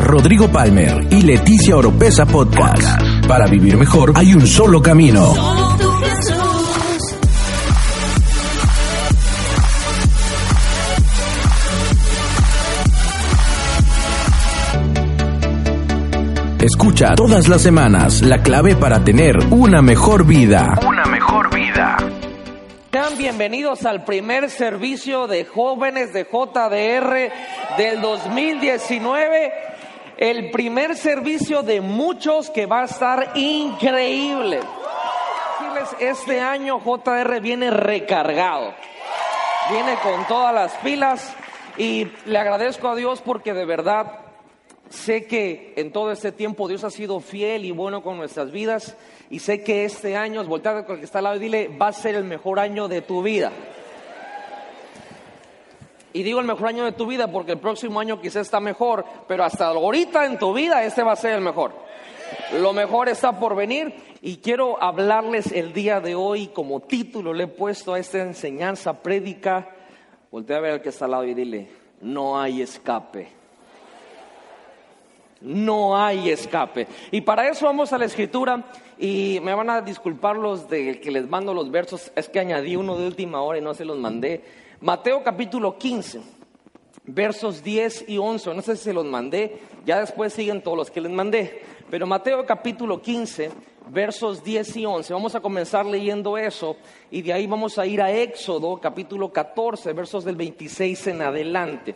Rodrigo Palmer y Leticia Oropesa Podcast. Para vivir mejor hay un solo camino. Escucha todas las semanas la clave para tener una mejor vida. Una mejor vida. Sean bienvenidos al primer servicio de jóvenes de JDR del 2019. El primer servicio de muchos que va a estar increíble. Este año JDR viene recargado. Viene con todas las pilas y le agradezco a Dios porque de verdad Sé que en todo este tiempo Dios ha sido fiel y bueno con nuestras vidas y sé que este año, voltea con el que está al lado y dile, va a ser el mejor año de tu vida. Y digo el mejor año de tu vida porque el próximo año quizás está mejor, pero hasta ahorita en tu vida este va a ser el mejor. Lo mejor está por venir y quiero hablarles el día de hoy como título le he puesto a esta enseñanza prédica. Voltea a ver al que está al lado y dile, no hay escape. No hay escape. Y para eso vamos a la escritura y me van a disculpar los de que les mando los versos, es que añadí uno de última hora y no se los mandé. Mateo capítulo 15, versos 10 y 11, no sé si se los mandé, ya después siguen todos los que les mandé, pero Mateo capítulo 15, versos 10 y 11, vamos a comenzar leyendo eso y de ahí vamos a ir a Éxodo capítulo 14, versos del 26 en adelante.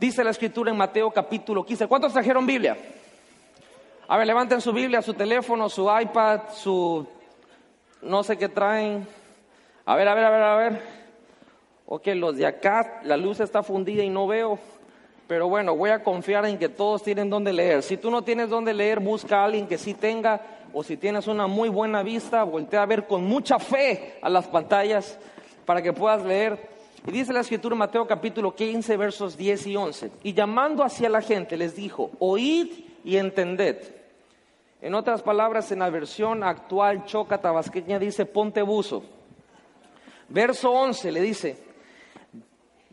Dice la escritura en Mateo capítulo 15. ¿Cuántos trajeron Biblia? A ver, levanten su Biblia, su teléfono, su iPad, su... no sé qué traen. A ver, a ver, a ver, a ver. Ok, los de acá, la luz está fundida y no veo. Pero bueno, voy a confiar en que todos tienen donde leer. Si tú no tienes donde leer, busca a alguien que sí tenga. O si tienes una muy buena vista, voltea a ver con mucha fe a las pantallas para que puedas leer. Y dice la escritura Mateo capítulo 15, versos 10 y 11. Y llamando hacia la gente les dijo, oíd y entended. En otras palabras, en la versión actual choca tabasqueña dice, ponte buzo. Verso 11 le dice,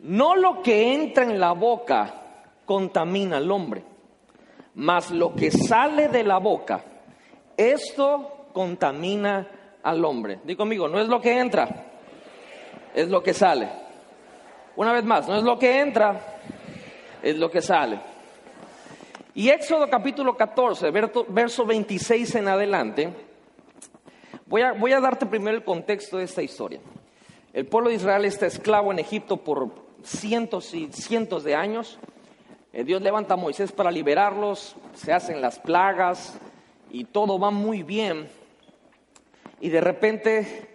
no lo que entra en la boca contamina al hombre, mas lo que sale de la boca, esto contamina al hombre. Digo conmigo, no es lo que entra, es lo que sale. Una vez más, no es lo que entra, es lo que sale. Y Éxodo capítulo 14, verso 26 en adelante, voy a, voy a darte primero el contexto de esta historia. El pueblo de Israel está esclavo en Egipto por cientos y cientos de años. Eh, Dios levanta a Moisés para liberarlos, se hacen las plagas y todo va muy bien. Y de repente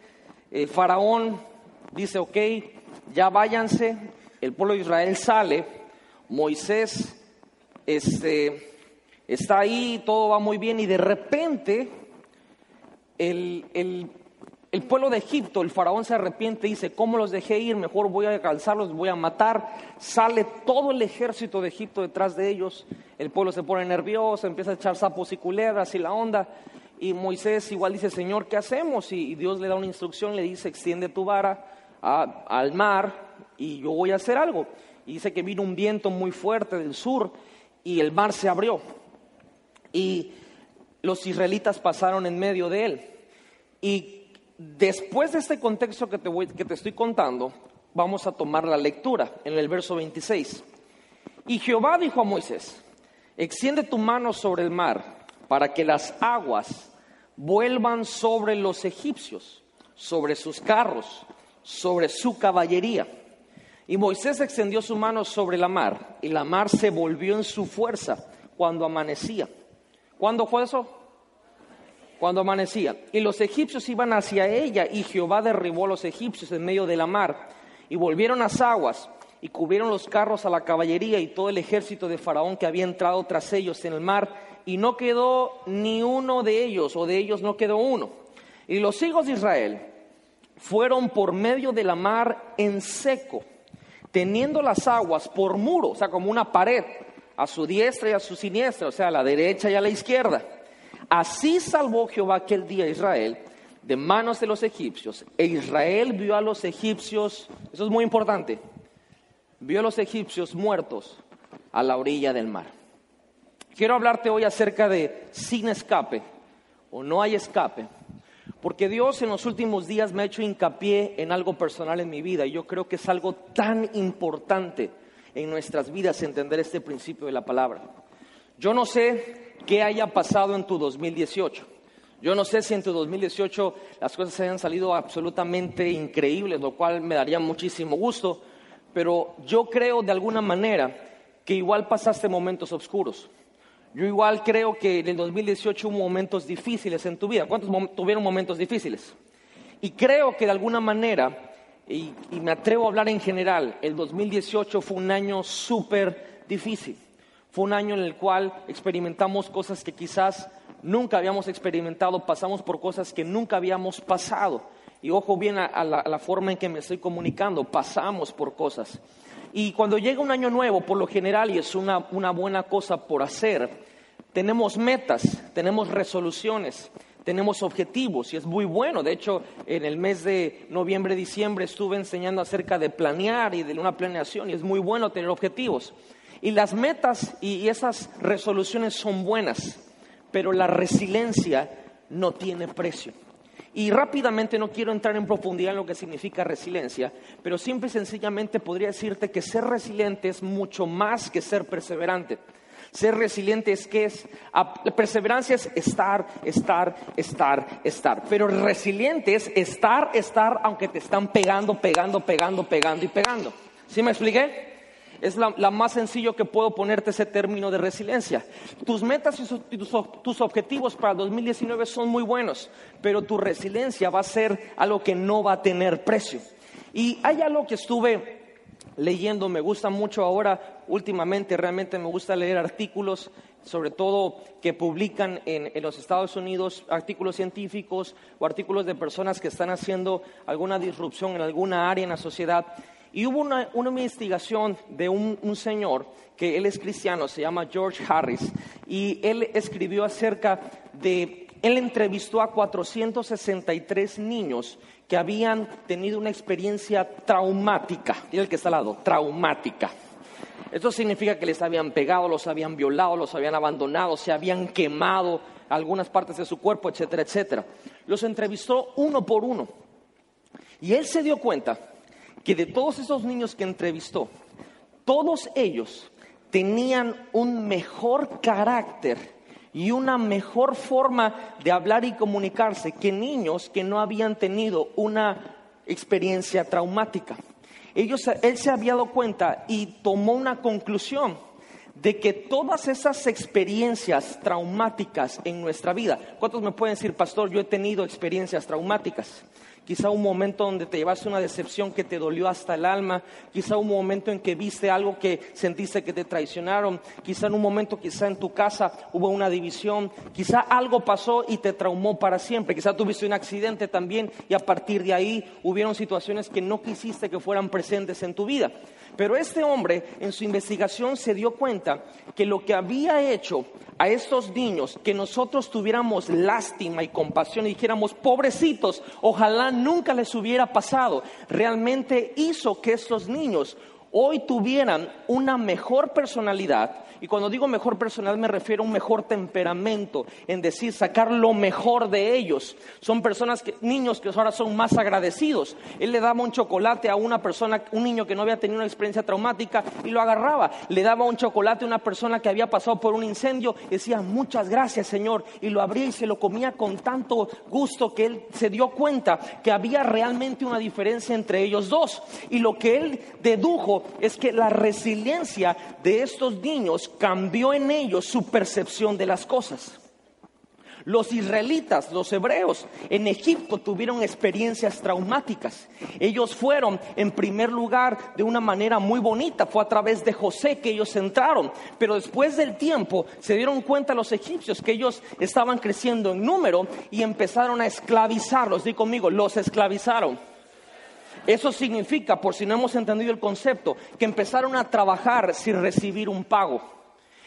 el faraón dice, ok, ya váyanse, el pueblo de Israel sale, Moisés este, está ahí, todo va muy bien y de repente el, el, pueblo de Egipto, el faraón se arrepiente y dice, ¿cómo los dejé ir? Mejor voy a alcanzarlos, voy a matar. Sale todo el ejército de Egipto detrás de ellos, el pueblo se pone nervioso, empieza a echar sapos y culebras y la onda. Y Moisés igual dice, Señor, ¿qué hacemos? Y Dios le da una instrucción, le dice, extiende tu vara al mar y yo voy a hacer algo. Y dice que vino un viento muy fuerte del sur y el mar se abrió. Y los israelitas pasaron en medio de él. Y después de este contexto que te, voy, que te estoy contando, vamos a tomar la lectura en el verso 26. Y Jehová dijo a Moisés, extiende tu mano sobre el mar para que las aguas vuelvan sobre los egipcios, sobre sus carros, sobre su caballería. Y Moisés extendió su mano sobre la mar, y la mar se volvió en su fuerza cuando amanecía. ¿Cuándo fue eso? Cuando amanecía. Y los egipcios iban hacia ella, y Jehová derribó a los egipcios en medio de la mar, y volvieron las aguas, y cubrieron los carros a la caballería y todo el ejército de Faraón que había entrado tras ellos en el mar, y no quedó ni uno de ellos, o de ellos no quedó uno. Y los hijos de Israel fueron por medio de la mar en seco, teniendo las aguas por muro, o sea, como una pared, a su diestra y a su siniestra, o sea, a la derecha y a la izquierda. Así salvó Jehová aquel día a Israel de manos de los egipcios. E Israel vio a los egipcios, eso es muy importante, vio a los egipcios muertos a la orilla del mar. quiero hablarte hoy acerca de sin escape o no hay escape. Porque Dios en los últimos días me ha hecho hincapié en algo personal en mi vida y yo creo que es algo tan importante en nuestras vidas entender este principio de la palabra. Yo no sé qué haya pasado en tu 2018. Yo no sé si en tu 2018 las cosas hayan salido absolutamente increíbles, lo cual me daría muchísimo gusto, pero yo creo de alguna manera que igual pasaste momentos oscuros. Yo igual creo que en el 2018 hubo momentos difíciles en tu vida. ¿Cuántos tuvieron momentos difíciles? Y creo que de alguna manera, y, y me atrevo a hablar en general, el 2018 fue un año súper difícil. Fue un año en el cual experimentamos cosas que quizás nunca habíamos experimentado, pasamos por cosas que nunca habíamos pasado. Y ojo bien a, la, forma en que me estoy comunicando, pasamos por cosas. Y cuando llega un año nuevo, por lo general, y es una, buena cosa por hacer, tenemos metas, tenemos resoluciones, tenemos objetivos y es muy bueno. De hecho, en el mes de noviembre, diciembre estuve enseñando acerca de planear y de una planeación y es muy bueno tener objetivos. Y las metas y esas resoluciones son buenas, pero la resiliencia no tiene precio. Y rápidamente no quiero entrar en profundidad en lo que significa resiliencia, pero simple y sencillamente podría decirte que ser resiliente es mucho más que ser perseverante. Ser resiliente es que es, perseverancia es estar, estar, estar, estar. Pero resiliente es estar, estar, aunque te están pegando, pegando, pegando, pegando y pegando. ¿Sí me expliqué? Es la, más sencillo que puedo ponerte ese término de resiliencia. Tus metas y, tus, objetivos para 2019 son muy buenos, pero tu resiliencia va a ser algo que no va a tener precio. Y hay algo que estuve leyendo, me gusta mucho ahora, últimamente realmente me gusta leer artículos, sobre todo que publican en, en, los Estados Unidos, artículos científicos o artículos de personas que están haciendo alguna disrupción en alguna área en la sociedad. Y hubo una, investigación de un, señor que él es cristiano, se llama George Harris, y él escribió acerca de, él entrevistó a 463 niños que habían tenido una experiencia traumática, y el que está al lado, traumática. Esto significa que les habían pegado, los habían violado, los habían abandonado, se habían quemado algunas partes de su cuerpo, etcétera, etcétera. Los entrevistó uno por uno. Y él se dio cuenta que de todos esos niños que entrevistó, todos ellos tenían un mejor carácter y una mejor forma de hablar y comunicarse que niños que no habían tenido una experiencia traumática. Ellos, él se había dado cuenta y tomó una conclusión de que todas esas experiencias traumáticas en nuestra vida, ¿cuántos me pueden decir, pastor, yo he tenido experiencias traumáticas? Quizá un momento donde te llevaste una decepción que te dolió hasta el alma, quizá un momento en que viste algo que sentiste que te traicionaron, quizá en un momento, quizá en tu casa hubo una división, quizá algo pasó y te traumó para siempre, quizá tuviste un accidente también y a partir de ahí hubieron situaciones que no quisiste que fueran presentes en tu vida. Pero este hombre en su investigación se dio cuenta que lo que había hecho a estos niños, que nosotros tuviéramos lástima y compasión y dijéramos, pobrecitos, ojalá nunca les hubiera pasado, realmente hizo que estos niños hoy tuvieran una mejor personalidad, y cuando digo mejor personal me refiero a un mejor temperamento, en decir, sacar lo mejor de ellos. Son personas, que, niños que ahora son más agradecidos. Él le daba un chocolate a una persona, un niño que no había tenido una experiencia traumática y lo agarraba. Le daba un chocolate a una persona que había pasado por un incendio y decía, muchas gracias Señor. Y lo abría y se lo comía con tanto gusto que él se dio cuenta que había realmente una diferencia entre ellos dos. Y lo que él dedujo es que la resiliencia de estos niños cambió en ellos su percepción de las cosas. Los israelitas, los hebreos en Egipto tuvieron experiencias traumáticas. Ellos fueron en primer lugar de una manera muy bonita, fue a través de José que ellos entraron, pero después del tiempo se dieron cuenta los egipcios que ellos estaban creciendo en número y empezaron a esclavizarlos. Di conmigo, los esclavizaron. Eso significa, por si no hemos entendido el concepto, que empezaron a trabajar sin recibir un pago.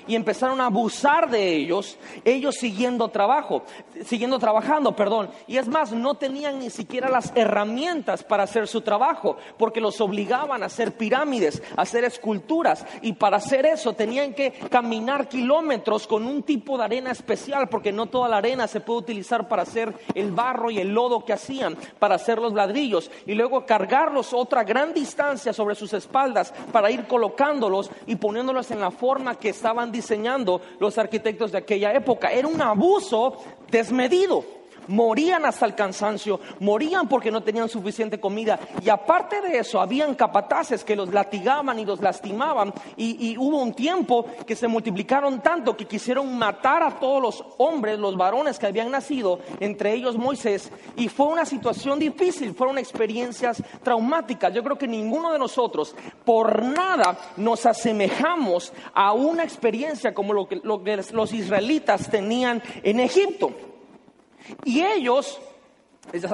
Y empezaron a abusar de ellos, ellos siguiendo trabajo, siguiendo trabajando, perdón. Y es más, no tenían ni siquiera las herramientas para hacer su trabajo, porque los obligaban a hacer pirámides, a hacer esculturas, y para hacer eso tenían que caminar kilómetros con un tipo de arena especial, porque no toda la arena se puede utilizar para hacer el barro y el lodo que hacían, para hacer los ladrillos, y luego cargarlos otra gran distancia sobre sus espaldas para ir colocándolos y poniéndolos en la forma que estaban diseñando los arquitectos de aquella época. Era un abuso desmedido. Morían hasta el cansancio, morían porque no tenían suficiente comida. Y aparte de eso, habían capataces que los latigaban y los lastimaban. Y, hubo un tiempo que se multiplicaron tanto que quisieron matar a todos los hombres, los varones que habían nacido, entre ellos Moisés. Y fue una situación difícil, fueron experiencias traumáticas. Yo creo que ninguno de nosotros, por nada, nos asemejamos a una experiencia como lo que los israelitas tenían en Egipto. Y ellos,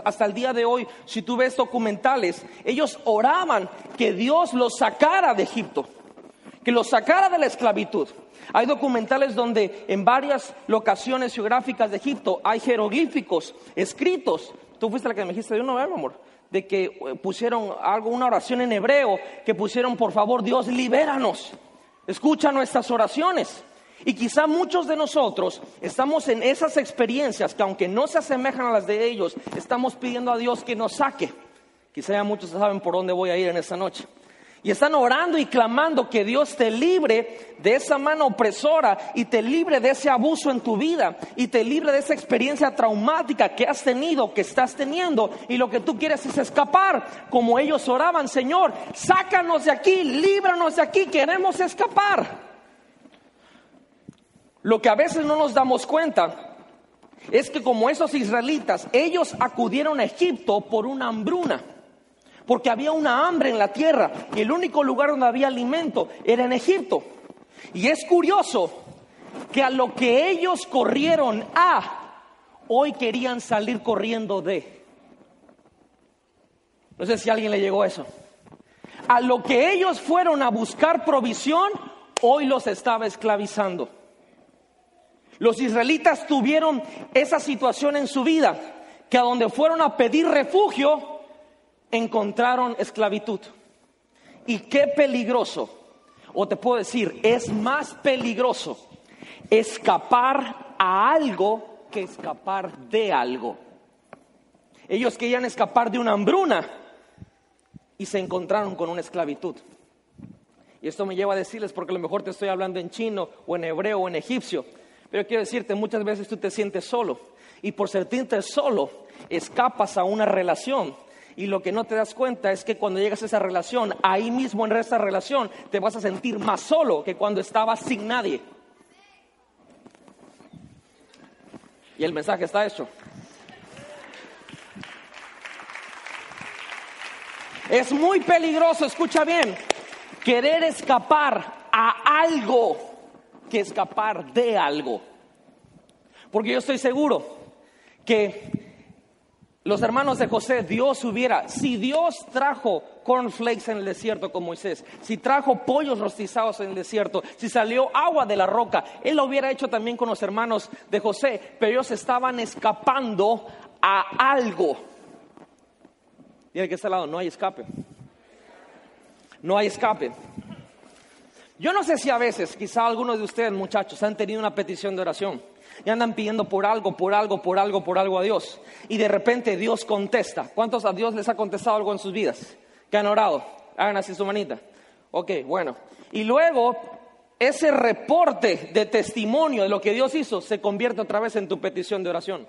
hasta el día de hoy, si tú ves documentales, ellos oraban que Dios los sacara de Egipto, que los sacara de la esclavitud. Hay documentales donde en varias locaciones geográficas de Egipto hay jeroglíficos escritos. Tú fuiste la que me dijiste de uno, ¿verdad, amor? De que eh, pusieron algo, una oración en hebreo, que pusieron, por favor, Dios, libéranos. Escucha nuestras oraciones. Y quizá muchos de nosotros estamos en esas experiencias que aunque no se asemejan a las de ellos, estamos pidiendo a Dios que nos saque. Quizá ya muchos saben por dónde voy a ir en esta noche. Y están orando y clamando que Dios te libre de esa mano opresora y te libre de ese abuso en tu vida y te libre de esa experiencia traumática que has tenido, que estás teniendo y lo que tú quieres es escapar, como ellos oraban, Señor, sácanos de aquí, líbranos de aquí, queremos escapar. Lo que a veces no nos damos cuenta es que como esos israelitas, ellos acudieron a Egipto por una hambruna, porque había una hambre en la tierra y el único lugar donde había alimento era en Egipto. Y es curioso que a lo que ellos corrieron a, hoy querían salir corriendo de. No sé si a alguien le llegó eso. A lo que ellos fueron a buscar provisión, hoy los estaba esclavizando. Los israelitas tuvieron esa situación en su vida, que a donde fueron a pedir refugio, encontraron esclavitud. Y qué peligroso, o te puedo decir, es más peligroso escapar a algo que escapar de algo. Ellos querían escapar de una hambruna y se encontraron con una esclavitud. Y esto me lleva a decirles, porque a lo mejor te estoy hablando en chino o en hebreo o en egipcio, pero quiero decirte, muchas veces tú te sientes solo y por sentirte solo escapas a una relación. Y lo que no te das cuenta es que cuando llegas a esa relación, ahí mismo en esa relación, te vas a sentir más solo que cuando estabas sin nadie. Y el mensaje está hecho. Es muy peligroso, escucha bien, querer escapar a algo que escapar de algo. Porque yo estoy seguro que los hermanos de José, Dios hubiera, si Dios trajo cornflakes en el desierto con Moisés, si trajo pollos rostizados en el desierto, si salió agua de la roca, Él lo hubiera hecho también con los hermanos de José, pero ellos estaban escapando a algo. Y que este lado, no hay escape. No hay escape. Yo no sé si a veces, quizá algunos de ustedes muchachos han tenido una petición de oración y andan pidiendo por algo, por algo, por algo, por algo a Dios. Y de repente Dios contesta. ¿Cuántos a Dios les ha contestado algo en sus vidas? Que han orado. Hagan así su manita. Ok, bueno. Y luego ese reporte de testimonio de lo que Dios hizo se convierte otra vez en tu petición de oración.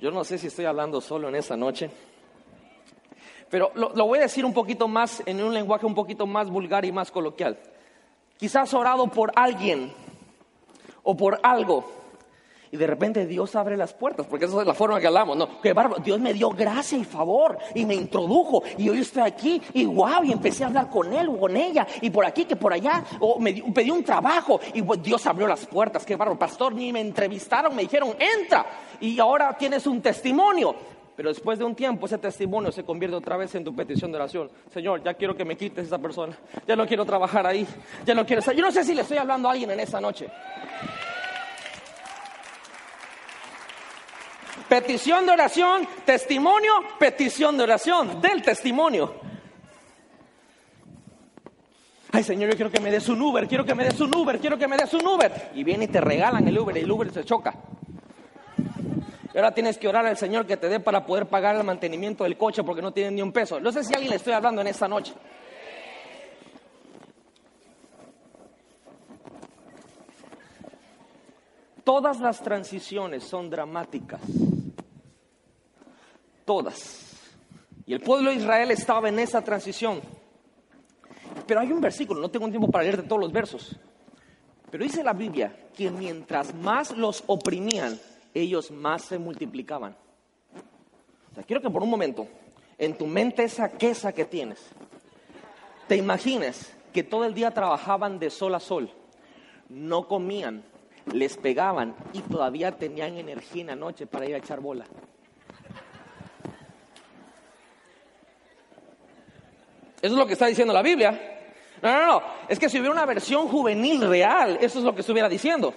Yo no sé si estoy hablando solo en esa noche. Pero lo, voy a decir un poquito más, en un lenguaje un poquito más vulgar y más coloquial. Quizás orado por alguien o por algo y de repente Dios abre las puertas, porque esa es la forma que hablamos, ¿no? Que Dios me dio gracia y favor y me introdujo y hoy estoy aquí y wow, y empecé a hablar con él o con ella y por aquí que por allá, o me pedí un trabajo y pues, Dios abrió las puertas, qué barro, pastor, ni me entrevistaron, me dijeron, entra y ahora tienes un testimonio. Pero después de un tiempo ese testimonio se convierte otra vez en tu petición de oración. Señor, ya quiero que me quites esa persona. Ya no quiero trabajar ahí. Ya no quiero estar. Yo no sé si le estoy hablando a alguien en esa noche. Petición de oración, testimonio, petición de oración, del testimonio. Ay, Señor, yo quiero que me des un Uber, quiero que me des un Uber, quiero que me des un Uber. Y viene y te regalan el Uber y el Uber se choca. Ahora tienes que orar al Señor que te dé para poder pagar el mantenimiento del coche porque no tienes ni un peso. No sé si a alguien le estoy hablando en esta noche. Todas las transiciones son dramáticas. Todas. Y el pueblo de Israel estaba en esa transición. Pero hay un versículo, no tengo tiempo para leerte todos los versos. Pero dice la Biblia que mientras más los oprimían, ellos más se multiplicaban. O sea, quiero que por un momento, en tu mente esa quesa que tienes, te imagines que todo el día trabajaban de sol a sol, no comían, les pegaban y todavía tenían energía en la noche para ir a echar bola. Eso es lo que está diciendo la Biblia. No, no, no. Es que si hubiera una versión juvenil real, eso es lo que estuviera diciendo.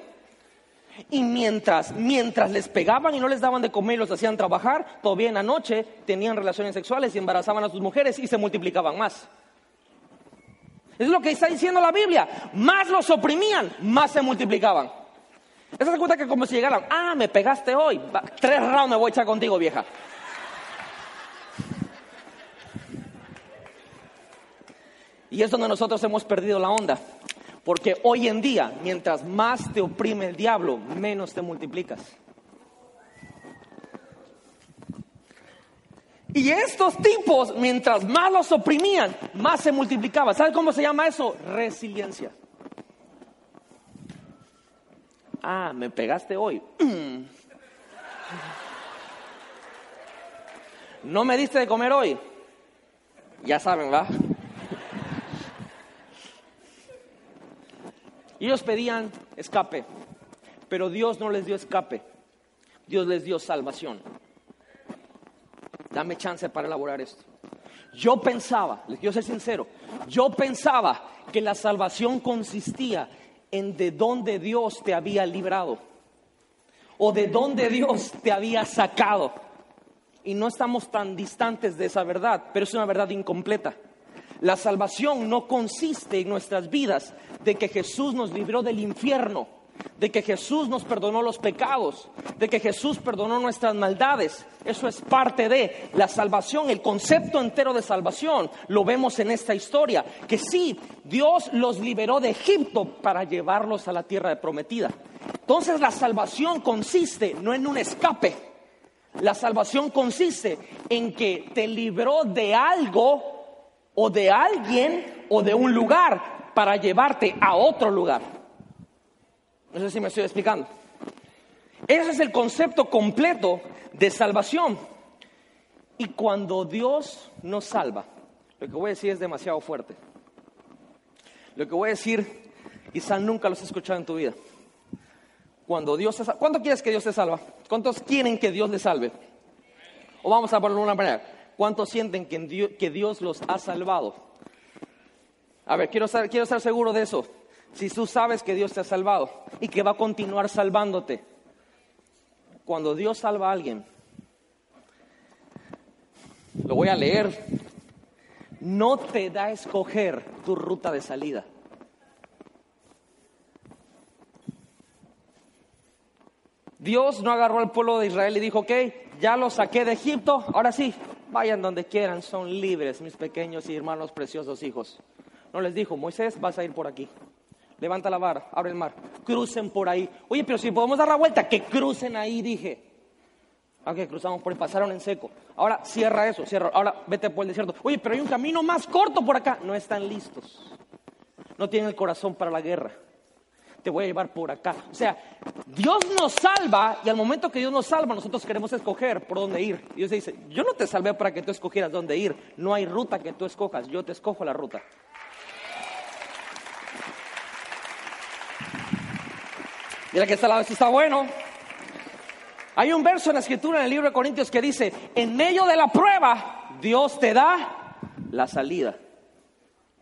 Y mientras, mientras les pegaban y no les daban de comer y los hacían trabajar, todavía en la noche tenían relaciones sexuales y embarazaban a sus mujeres y se multiplicaban más. Es lo que está diciendo la Biblia. Más los oprimían, más se multiplicaban. Esa se cuenta que como si llegaran, ah, me pegaste hoy, tres rounds me voy a echar contigo, vieja. Y es donde nosotros hemos perdido la onda. Porque hoy en día, mientras más te oprime el diablo, menos te multiplicas. Y estos tipos, mientras más los oprimían, más se multiplicaban. ¿Sabes cómo se llama eso? Resiliencia. Ah, me pegaste hoy. No me diste de comer hoy. Ya saben, ¿va? Ellos pedían escape, pero Dios no les dio escape. Dios les dio salvación. Dame chance para elaborar esto. Yo pensaba, les quiero ser sincero, yo pensaba que la salvación consistía en de dónde Dios te había librado o de dónde Dios te había sacado. Y no estamos tan distantes de esa verdad, pero es una verdad incompleta. La salvación no consiste en nuestras vidas de que Jesús nos libró del infierno, de que Jesús nos perdonó los pecados, de que Jesús perdonó nuestras maldades. Eso es parte de la salvación, el concepto entero de salvación. Lo vemos en esta historia, que sí, Dios los liberó de Egipto para llevarlos a la tierra prometida. Entonces la salvación consiste no en un escape, la salvación consiste en que te libró de algo o de alguien o de un lugar para llevarte a otro lugar. No sé si me estoy explicando. Ese es el concepto completo de salvación. Y cuando Dios nos salva, lo que voy a decir es demasiado fuerte. Lo que voy a decir, quizá nunca lo has escuchado en tu vida. Cuando Dios te salva, ¿cuánto quieres que Dios te salva? ¿Cuántos quieren que Dios les salve? O vamos a ponerlo de una manera. ¿Cuántos sienten que Dios, los ha salvado? A ver, quiero, quiero estar seguro de eso. Si tú sabes que Dios te ha salvado y que va a continuar salvándote, cuando Dios salva a alguien, lo voy a leer, no te da a escoger tu ruta de salida. Dios no agarró al pueblo de Israel y dijo, ok, ya lo saqué de Egipto, ahora sí, vayan donde quieran, son libres, mis pequeños y hermanos preciosos hijos. No les dijo, Moisés, vas a ir por aquí. Levanta la vara, abre el mar, crucen por ahí. Oye, pero si podemos dar la vuelta, que crucen ahí, dije. Aunque cruzamos por pasaron en seco. Ahora cierra eso, cierra. Ahora vete por el desierto. Oye, pero hay un camino más corto por acá. No están listos. No tienen el corazón para la guerra te voy a llevar por acá. O sea, Dios nos salva y al momento que Dios nos salva, nosotros queremos escoger por dónde ir. Dios dice, yo no te salvé para que tú escogieras dónde ir. No hay ruta que tú escojas, yo te escojo la ruta. Mira que esta lado está bueno. Hay un verso en la escritura en el libro de Corintios que dice, en medio de la prueba, Dios te da la salida.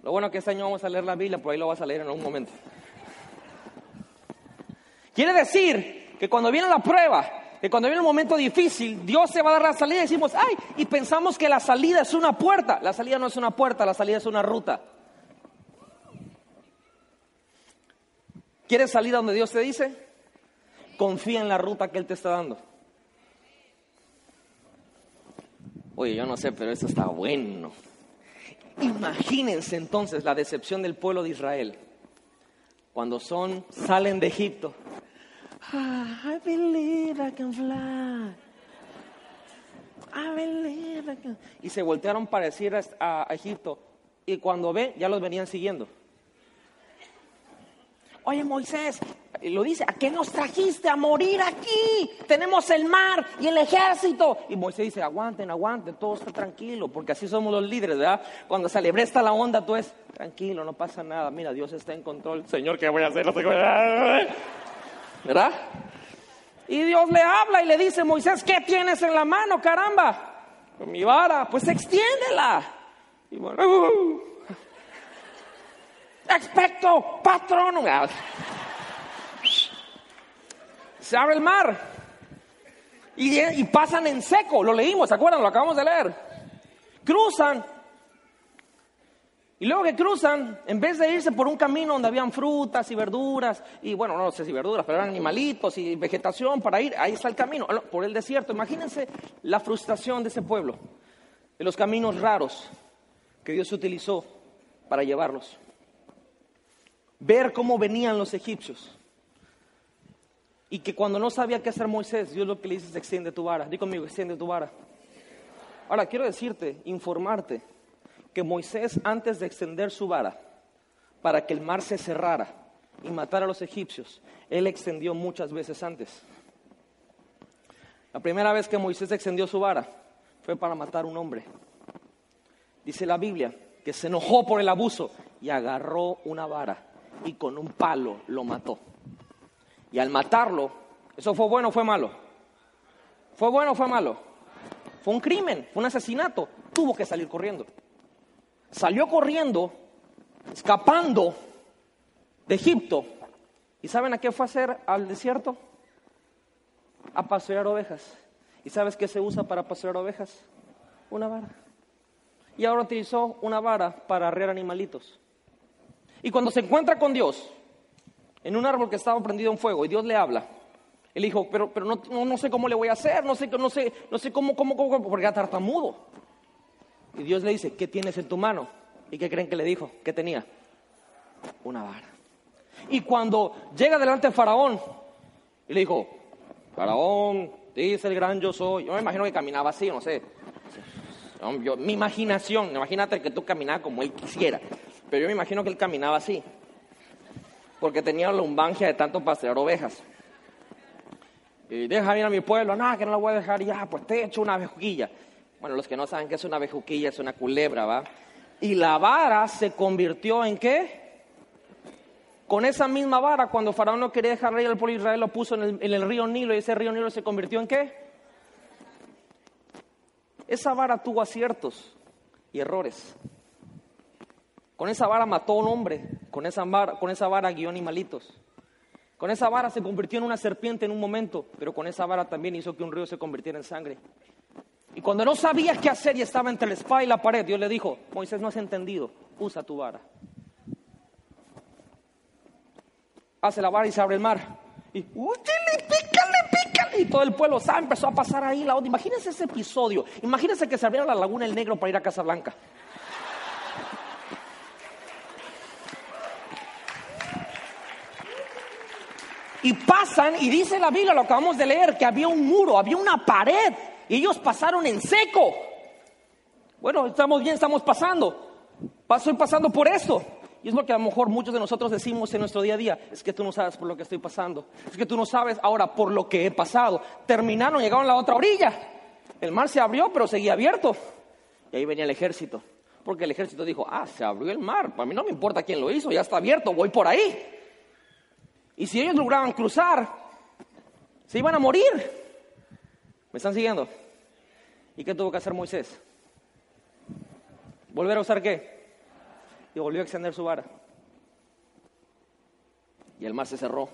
Lo bueno que este año vamos a leer la Biblia, por ahí lo vas a leer en un momento. Quiere decir que cuando viene la prueba, que cuando viene un momento difícil, Dios se va a dar la salida y decimos, ay, y pensamos que la salida es una puerta. La salida no es una puerta, la salida es una ruta. ¿Quieres salir a donde Dios te dice? Confía en la ruta que Él te está dando. Oye, yo no sé, pero esto está bueno. Imagínense entonces la decepción del pueblo de Israel cuando son salen de Egipto. I believe I can fly. I believe I can... Y se voltearon para decir a, a Egipto. Y cuando ve, ya los venían siguiendo. Oye Moisés, lo dice, ¿a qué nos trajiste a morir aquí? Tenemos el mar y el ejército. Y Moisés dice, aguanten, aguanten, todo está tranquilo, porque así somos los líderes, ¿verdad? Cuando se alebresta la onda, tú es, tranquilo, no pasa nada, mira, Dios está en control. Señor, ¿qué voy a hacer? ¿Verdad? Y Dios le habla y le dice, Moisés, ¿qué tienes en la mano, caramba? mi vara, pues extiéndela. Y bueno, uh, expecto, patrón. Se abre el mar. Y, pasan en seco, lo leímos, ¿se acuerdan? Lo acabamos de leer. Cruzan. Y luego que cruzan, en vez de irse por un camino donde habían frutas y verduras, y bueno, no sé si verduras, pero eran animalitos y vegetación para ir, ahí está el camino, por el desierto. Imagínense la frustración de ese pueblo, de los caminos raros que Dios utilizó para llevarlos ver cómo venían los egipcios. Y que cuando no sabía qué hacer Moisés, Dios lo que le dice es extiende tu vara. Dí conmigo, extiende tu vara. Ahora, quiero decirte, informarte, que Moisés antes de extender su vara para que el mar se cerrara y matara a los egipcios, él extendió muchas veces antes. La primera vez que Moisés extendió su vara fue para matar a un hombre. Dice la Biblia que se enojó por el abuso y agarró una vara y con un palo lo mató. Y al matarlo, ¿eso fue bueno o fue malo? ¿Fue bueno o fue malo? Fue un crimen, fue un asesinato. Tuvo que salir corriendo. Salió corriendo, escapando de Egipto. ¿Y saben a qué fue a hacer al desierto? A pasear ovejas. ¿Y sabes qué se usa para pasear ovejas? Una vara. Y ahora utilizó una vara para arrear animalitos. Y cuando se encuentra con Dios, en un árbol que estaba prendido en fuego, y Dios le habla, él dijo, pero, pero no, no, sé cómo le voy a hacer, no sé, no sé, no sé cómo, cómo, cómo, porque era tartamudo. Y Dios le dice, ¿qué tienes en tu mano? ¿Y qué creen que le dijo? ¿Qué tenía? Una vara. Y cuando llega delante de Faraón, y le dijo, Faraón, dice el gran yo soy. Yo me imagino que caminaba así, no sé. mi imaginación, imagínate que tú caminabas como él quisiera. Pero yo me imagino que él caminaba así, porque tenía lumbangia de tanto pasear ovejas. Y deja ir a mi pueblo, nada, que no lo voy a dejar ya, pues te he hecho una bejuquilla. Bueno, los que no saben qué es una bejuquilla, es una culebra, ¿va? Y la vara se convirtió en qué? Con esa misma vara, cuando Faraón no quería dejar ir al pueblo de Israel, lo puso en el, en el río Nilo y ese río Nilo se convirtió en qué? Esa vara tuvo aciertos y errores. Con esa vara mató a un hombre, con esa vara, con esa vara guió animalitos. Con esa vara se convirtió en una serpiente en un momento, pero con esa vara también hizo que un río se convirtiera en sangre. Y cuando no sabía qué hacer y estaba entre la espada y la pared, Dios le dijo, Moisés, no has entendido, usa tu vara. Hace la vara y se abre el mar. Y, pícale, pícale. Y todo el pueblo sabe, empezó a pasar ahí la onda. Imagínense ese episodio. Imagínense que se abriera la laguna el negro para ir a Casablanca. Y pasan, y dice la Biblia, lo acabamos de leer, que había un muro, había una pared, ellos pasaron en seco. Bueno, estamos bien, estamos pasando. Estoy pasando por esto. Y es lo que a lo mejor muchos de nosotros decimos en nuestro día a día. Es que tú no sabes por lo que estoy pasando. Es que tú no sabes ahora por lo que he pasado. Terminaron, llegaron a la otra orilla. El mar se abrió, pero seguía abierto. Y ahí venía el ejército. Porque el ejército dijo, ah, se abrió el mar. Para mí no me importa quién lo hizo, ya está abierto, voy por ahí. Y si ellos lograban cruzar, se iban a morir. ¿Me están siguiendo? ¿Y qué tuvo que hacer Moisés? ¿Volver a usar qué? Y volvió a extender su vara. Y el mar se cerró,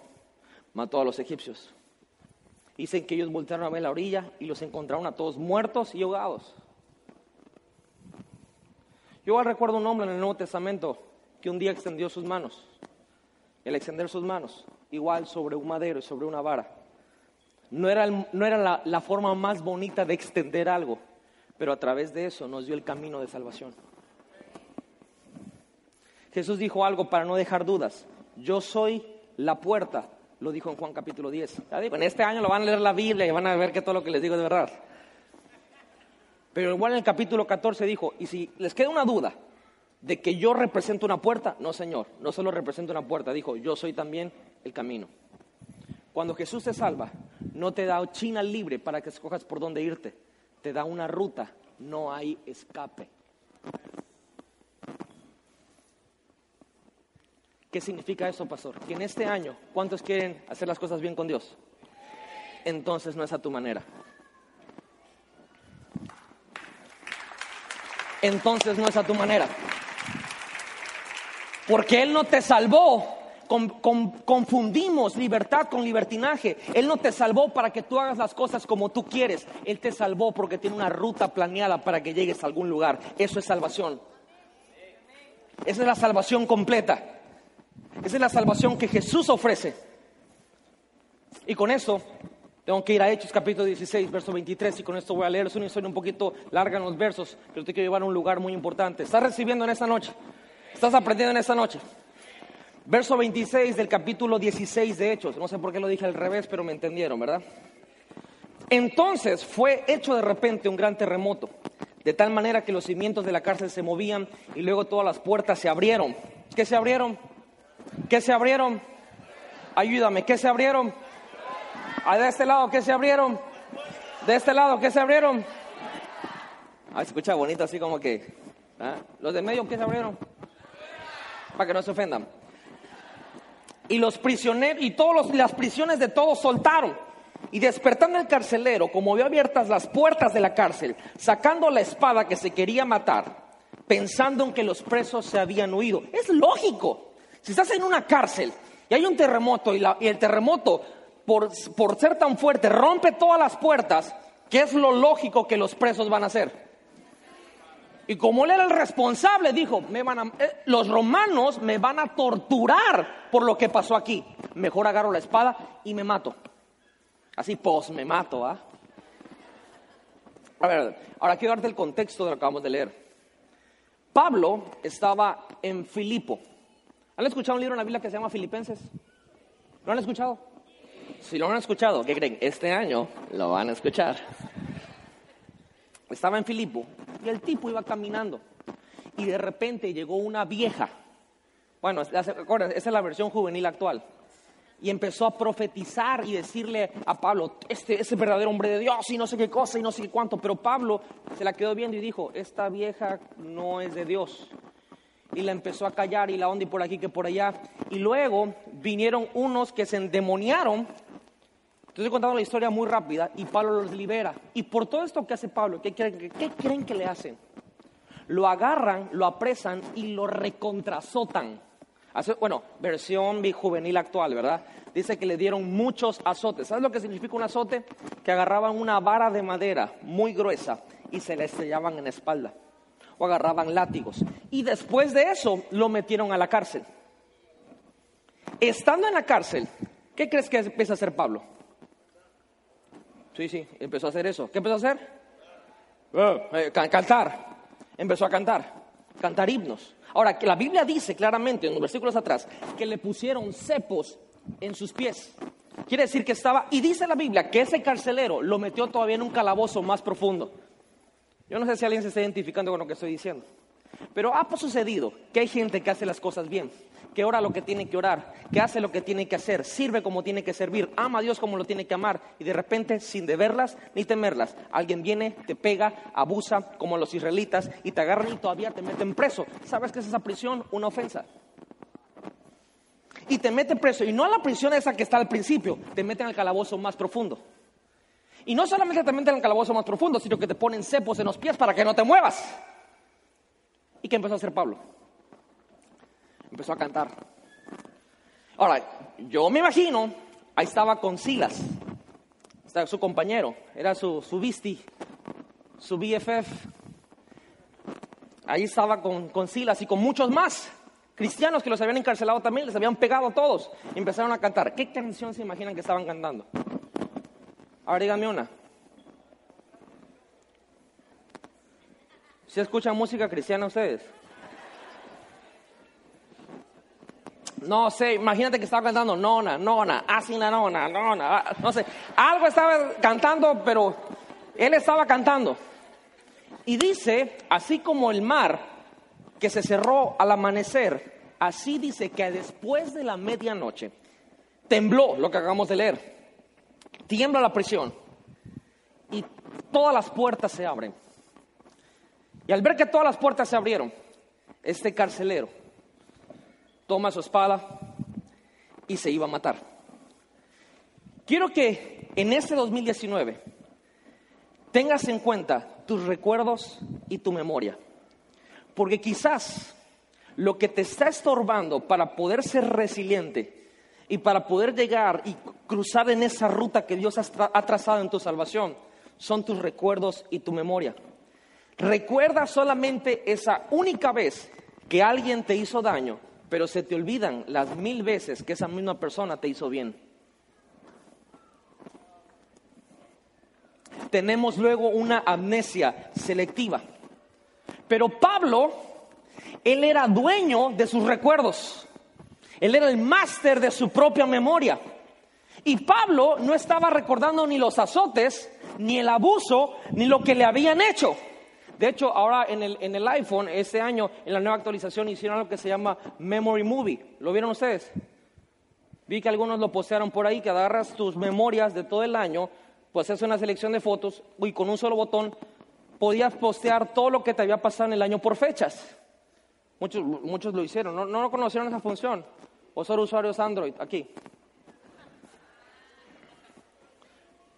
mató a los egipcios. Dicen que ellos voltearon a ver la orilla y los encontraron a todos muertos y ahogados. Yo recuerdo un hombre en el Nuevo Testamento que un día extendió sus manos. El extender sus manos, igual sobre un madero y sobre una vara. No era, no era la, forma más bonita de extender algo, pero a través de eso nos dio el camino de salvación. Jesús dijo algo para no dejar dudas. Yo soy la puerta, lo dijo en Juan capítulo 10. en este año lo van a leer la Biblia y van a ver que todo lo que les digo es verdad. Pero igual en el capítulo 14 dijo, y si les queda una duda de que yo represento una puerta, no Señor, no solo represento una puerta, dijo, yo soy también el camino. Cuando Jesús te salva, no te da China libre para que escojas por dónde irte, te da una ruta, no hay escape. ¿Qué significa eso, pastor? Que en este año, ¿cuántos quieren hacer las cosas bien con Dios? Entonces no es a tu manera. entonces no es a tu manera. Porque Él no te salvó. Confundimos libertad con libertinaje. Él no te salvó para que tú hagas las cosas como tú quieres. Él te salvó porque tiene una ruta planeada para que llegues a algún lugar. Eso es salvación. Esa es la salvación completa. Esa es la salvación que Jesús ofrece. Y con eso tengo que ir a Hechos capítulo 16, verso 23, y con esto voy a leer. Es una historia un poquito larga en los versos, pero te quiero llevar a un lugar muy importante. ¿Estás recibiendo en esta noche? ¿Estás aprendiendo en esta noche? Verso 26 del capítulo 16 de Hechos. No sé por qué lo dije al revés, pero me entendieron, ¿verdad? Entonces fue hecho de repente un gran terremoto, de tal manera que los cimientos de la cárcel se movían y luego todas las puertas se abrieron. ¿Qué se abrieron? ¿Qué se abrieron? Ayúdame, ¿qué se abrieron? Ah, de este lado, ¿qué se abrieron? De este lado, ¿qué se abrieron? Ah, se escucha bonito así como que. ¿ah? Los de medio, ¿qué se abrieron? Para que no se ofendan. Y los prisioneros, y todas las prisiones de todos soltaron. Y despertando el carcelero, como vio abiertas las puertas de la cárcel, sacando la espada que se quería matar, pensando en que los presos se habían huido. Es lógico. Si estás en una cárcel y hay un terremoto y, y el terremoto por, ser tan fuerte, rompe todas las puertas, ¿qué es lo lógico que los presos van a hacer? Y como él era el responsable, dijo, me van eh, los romanos me van a torturar por lo que pasó aquí. Mejor agarro la espada y me mato. Así, pues, me mato, ¿ah? A ver, ahora quiero darte el contexto de lo que acabamos de leer. Pablo estaba en Filipo. ¿Han escuchado un libro en la Biblia que se llama Filipenses? ¿Lo han escuchado? Si lo han escuchado, ¿qué creen? Este año lo van a escuchar. Estaba en Filipo y el tipo iba caminando y de repente llegó una vieja. Bueno, esa es la versión juvenil actual. Y empezó a profetizar y decirle a Pablo, este es el verdadero hombre de Dios y no sé qué cosa y no sé qué cuánto. Pero Pablo se la quedó viendo y dijo, esta vieja no es de Dios. Y la empezó a callar y la onda y por aquí que por allá. Y luego vinieron unos que se endemoniaron estoy contando la historia muy rápida y Pablo los libera. Y por todo esto que hace Pablo, ¿qué creen, que le hacen? Lo agarran, lo apresan y lo recontrazotan. bueno, versión juvenil actual, ¿verdad? Dice que le dieron muchos azotes. ¿Sabes lo que significa un azote? Que agarraban una vara de madera muy gruesa y se le estrellaban en la espalda. O agarraban látigos. Y después de eso lo metieron a la cárcel. Estando en la cárcel, ¿qué crees que empieza a hacer Pablo? Sí, sí, empezó a hacer eso. ¿Qué empezó a hacer? Eh, cantar. Empezó a cantar. Cantar himnos. Ahora, que la Biblia dice claramente en los versículos atrás que le pusieron cepos en sus pies. Quiere decir que estaba, y dice la Biblia que ese carcelero lo metió todavía en un calabozo más profundo. Yo no sé si alguien se está identificando con lo que estoy diciendo, pero ha sucedido que hay gente que hace las cosas bien que ora lo que tiene que orar, que hace lo que tiene que hacer, sirve como tiene que servir, ama a Dios como lo tiene que amar y de repente, sin deberlas ni temerlas, alguien viene, te pega, abusa como los israelitas y te agarran y todavía te meten preso. ¿Sabes qué es esa prisión? Una ofensa. Y te mete preso, y no a la prisión esa que está al principio, te meten al calabozo más profundo. Y no solamente te meten en el calabozo más profundo, sino que te ponen cepos en los pies para que no te muevas. ¿Y qué empezó a hacer Pablo? Empezó a cantar. Ahora, yo me imagino, ahí estaba con Silas, estaba su compañero, era su, su visti, su BFF. Ahí estaba con, con Silas y con muchos más cristianos que los habían encarcelado también, les habían pegado a todos. Empezaron a cantar. ¿Qué canción se imaginan que estaban cantando? Ahora díganme una. ¿Se escuchan música cristiana ustedes? No sé, imagínate que estaba cantando nona, nona, así la nona, nona, ah, no sé. Algo estaba cantando, pero él estaba cantando. Y dice, así como el mar que se cerró al amanecer, así dice que después de la medianoche tembló lo que acabamos de leer. Tiembla la prisión y todas las puertas se abren. Y al ver que todas las puertas se abrieron, este carcelero toma su espada y se iba a matar. Quiero que en este 2019 tengas en cuenta tus recuerdos y tu memoria. Porque quizás lo que te está estorbando para poder ser resiliente y para poder llegar y cruzar en esa ruta que Dios ha trazado en tu salvación son tus recuerdos y tu memoria. Recuerda solamente esa única vez que alguien te hizo daño, pero se te olvidan las mil veces que esa misma persona te hizo bien. Tenemos luego una amnesia selectiva. Pero Pablo, él era dueño de sus recuerdos. Él era el máster de su propia memoria. Y Pablo no estaba recordando ni los azotes, ni el abuso, ni lo que le habían hecho. De hecho, ahora en el, en el iPhone, este año, en la nueva actualización, hicieron algo que se llama Memory Movie. ¿Lo vieron ustedes? Vi que algunos lo postearon por ahí, que agarras tus memorias de todo el año, pues haces una selección de fotos y con un solo botón podías postear todo lo que te había pasado en el año por fechas. Muchos, muchos lo hicieron, no, no conocieron esa función. O son usuarios Android, aquí.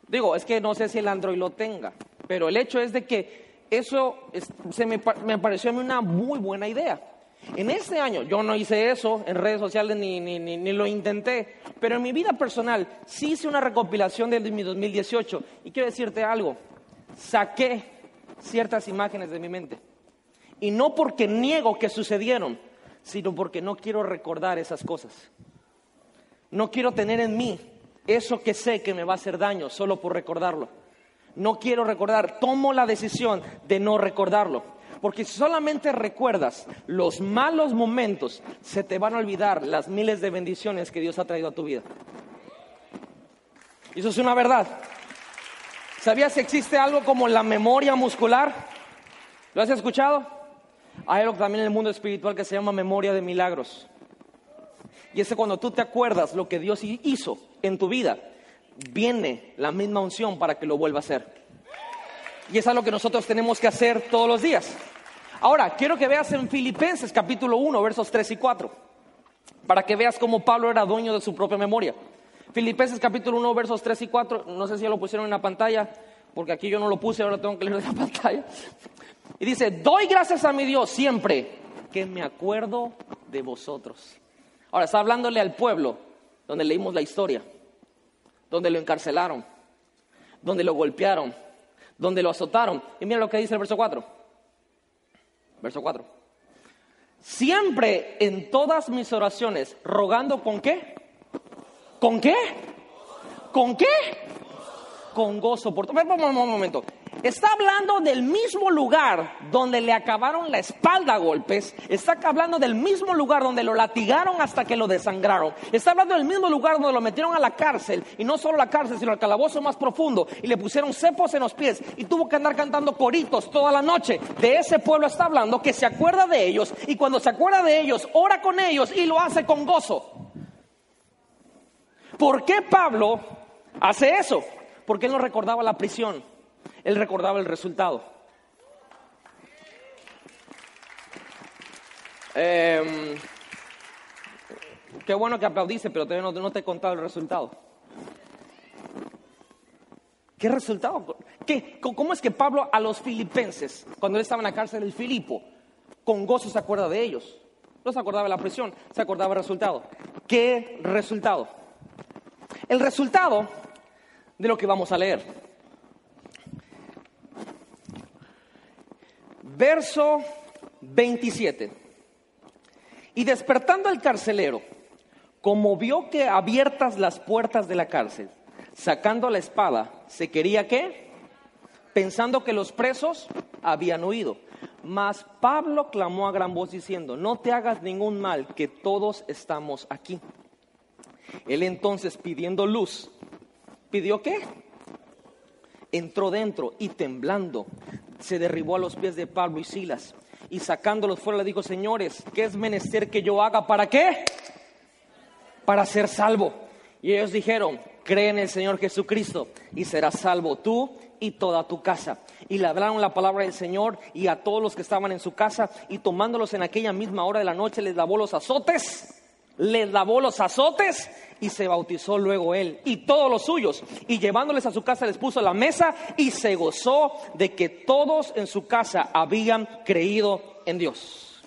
Digo, es que no sé si el Android lo tenga, pero el hecho es de que eso se me, me, pareció a mí una muy buena idea. En este año yo no hice eso en redes sociales ni, ni, ni, lo intenté, pero en mi vida personal sí hice una recopilación de mi 2018 y quiero decirte algo, saqué ciertas imágenes de mi mente. Y no porque niego que sucedieron, sino porque no quiero recordar esas cosas. No quiero tener en mí eso que sé que me va a hacer daño solo por recordarlo. No quiero recordar, tomo la decisión de no recordarlo. Porque si solamente recuerdas los malos momentos, se te van a olvidar las miles de bendiciones que Dios ha traído a tu vida. Eso es una verdad. ¿Sabías que existe algo como la memoria muscular? ¿Lo has escuchado? Hay algo también en el mundo espiritual que se llama memoria de milagros. Y es cuando tú te acuerdas lo que Dios hizo en tu vida, viene la misma unción para que lo vuelva a hacer. Y es algo que nosotros tenemos que hacer todos los días. Ahora, quiero que veas en Filipenses capítulo 1, versos 3 y 4, para que veas cómo Pablo era dueño de su propia memoria. Filipenses capítulo 1, versos 3 y 4, no sé si ya lo pusieron en la pantalla, porque aquí yo no lo puse, ahora tengo que leer la pantalla. Y dice, doy gracias a mi Dios siempre que me acuerdo de vosotros. Ahora está hablándole al pueblo, donde leímos la historia, donde lo encarcelaron, donde lo golpearon, donde lo azotaron. Y mira lo que dice el verso 4. Verso 4. Siempre en todas mis oraciones, rogando con qué? ¿Con qué? ¿Con qué? Con gozo por todo. Un momento. Está hablando del mismo lugar donde le acabaron la espalda a golpes. Está hablando del mismo lugar donde lo latigaron hasta que lo desangraron. Está hablando del mismo lugar donde lo metieron a la cárcel. Y no solo a la cárcel, sino al calabozo más profundo. Y le pusieron cepos en los pies. Y tuvo que andar cantando coritos toda la noche. De ese pueblo está hablando que se acuerda de ellos. Y cuando se acuerda de ellos, ora con ellos y lo hace con gozo. ¿Por qué Pablo hace eso? Porque él no recordaba la prisión él recordaba el resultado. Em, qué bueno que aplaudiste, pero no, te he contado el resultado. ¿Qué resultado? ¿Qué, ¿Cómo es que Pablo a los filipenses, cuando él estaba en la cárcel del Filipo, con gozo se acuerda de ellos? No se acordaba de la prisión, se acordaba del resultado. ¿Qué resultado? El resultado de lo que vamos a leer. Verso 27. Y despertando el carcelero, como vio que abiertas las puertas de la cárcel, sacando la espada, ¿se quería qué? Pensando que los presos habían huido. Mas Pablo clamó a gran voz diciendo, no te hagas ningún mal, que todos estamos aquí. Él entonces pidiendo luz, ¿pidió qué? Entró dentro y temblando, se derribó a los pies de Pablo y Silas y sacándolos fuera le dijo, señores, ¿qué es menester que yo haga? ¿Para qué? Para ser salvo. Y ellos dijeron, cree en el Señor Jesucristo y serás salvo tú y toda tu casa. Y le hablaron la palabra del Señor y a todos los que estaban en su casa y tomándolos en aquella misma hora de la noche les lavó los azotes, les lavó los azotes y se bautizó luego él y todos los suyos. Y llevándoles a su casa les puso la mesa y se gozó de que todos en su casa habían creído en Dios.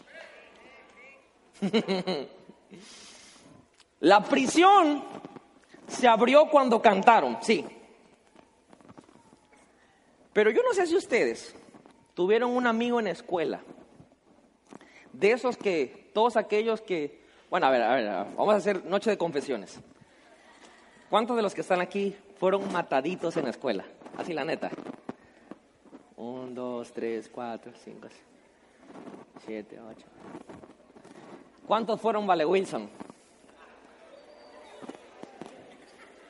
la prisión se abrió cuando cantaron, sí. Pero yo no sé si ustedes tuvieron un amigo en la escuela, de esos que, todos aquellos que, bueno, a ver, a ver, vamos a hacer noche de confesiones. ¿Cuántos de los que están aquí fueron mataditos en la escuela? Así la neta. Un, dos, tres, cuatro, cinco, siete, ocho. ¿Cuántos fueron Vale Wilson?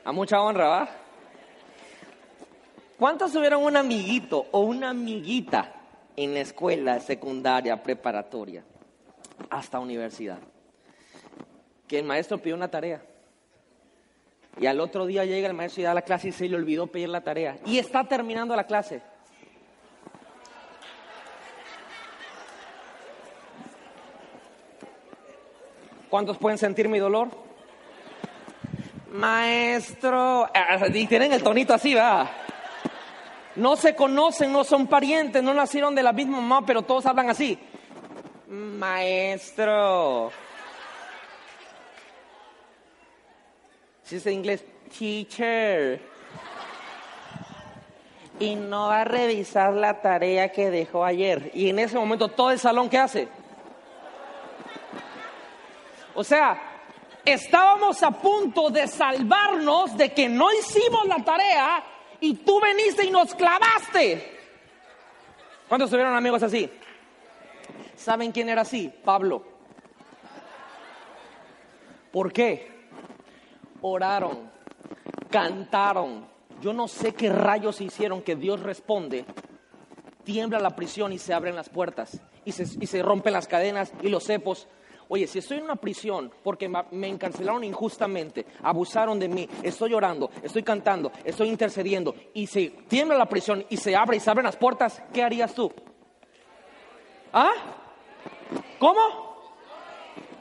A mucha honra, ¿va? ¿Cuántos tuvieron un amiguito o una amiguita en la escuela secundaria, preparatoria, hasta universidad? Que el maestro pidió una tarea. Y al otro día llega el maestro y da la clase y se le olvidó pedir la tarea. Y está terminando la clase. ¿Cuántos pueden sentir mi dolor? Maestro. Ah, y tienen el tonito así, ¿verdad? No se conocen, no son parientes, no nacieron de la misma mamá, pero todos hablan así. Maestro. Es en inglés, teacher. Y no va a revisar la tarea que dejó ayer. Y en ese momento todo el salón, ¿qué hace? O sea, estábamos a punto de salvarnos de que no hicimos la tarea y tú veniste y nos clavaste. ¿Cuántos tuvieron amigos así? ¿Saben quién era así? Pablo. ¿Por qué? Oraron, cantaron. Yo no sé qué rayos hicieron que Dios responde. Tiembla la prisión y se abren las puertas y se, y se rompen las cadenas y los cepos Oye, si estoy en una prisión porque me encarcelaron injustamente, abusaron de mí, estoy llorando, estoy cantando, estoy intercediendo y se tiembla la prisión y se abre y se abren las puertas, ¿qué harías tú? ¿Ah? ¿Cómo?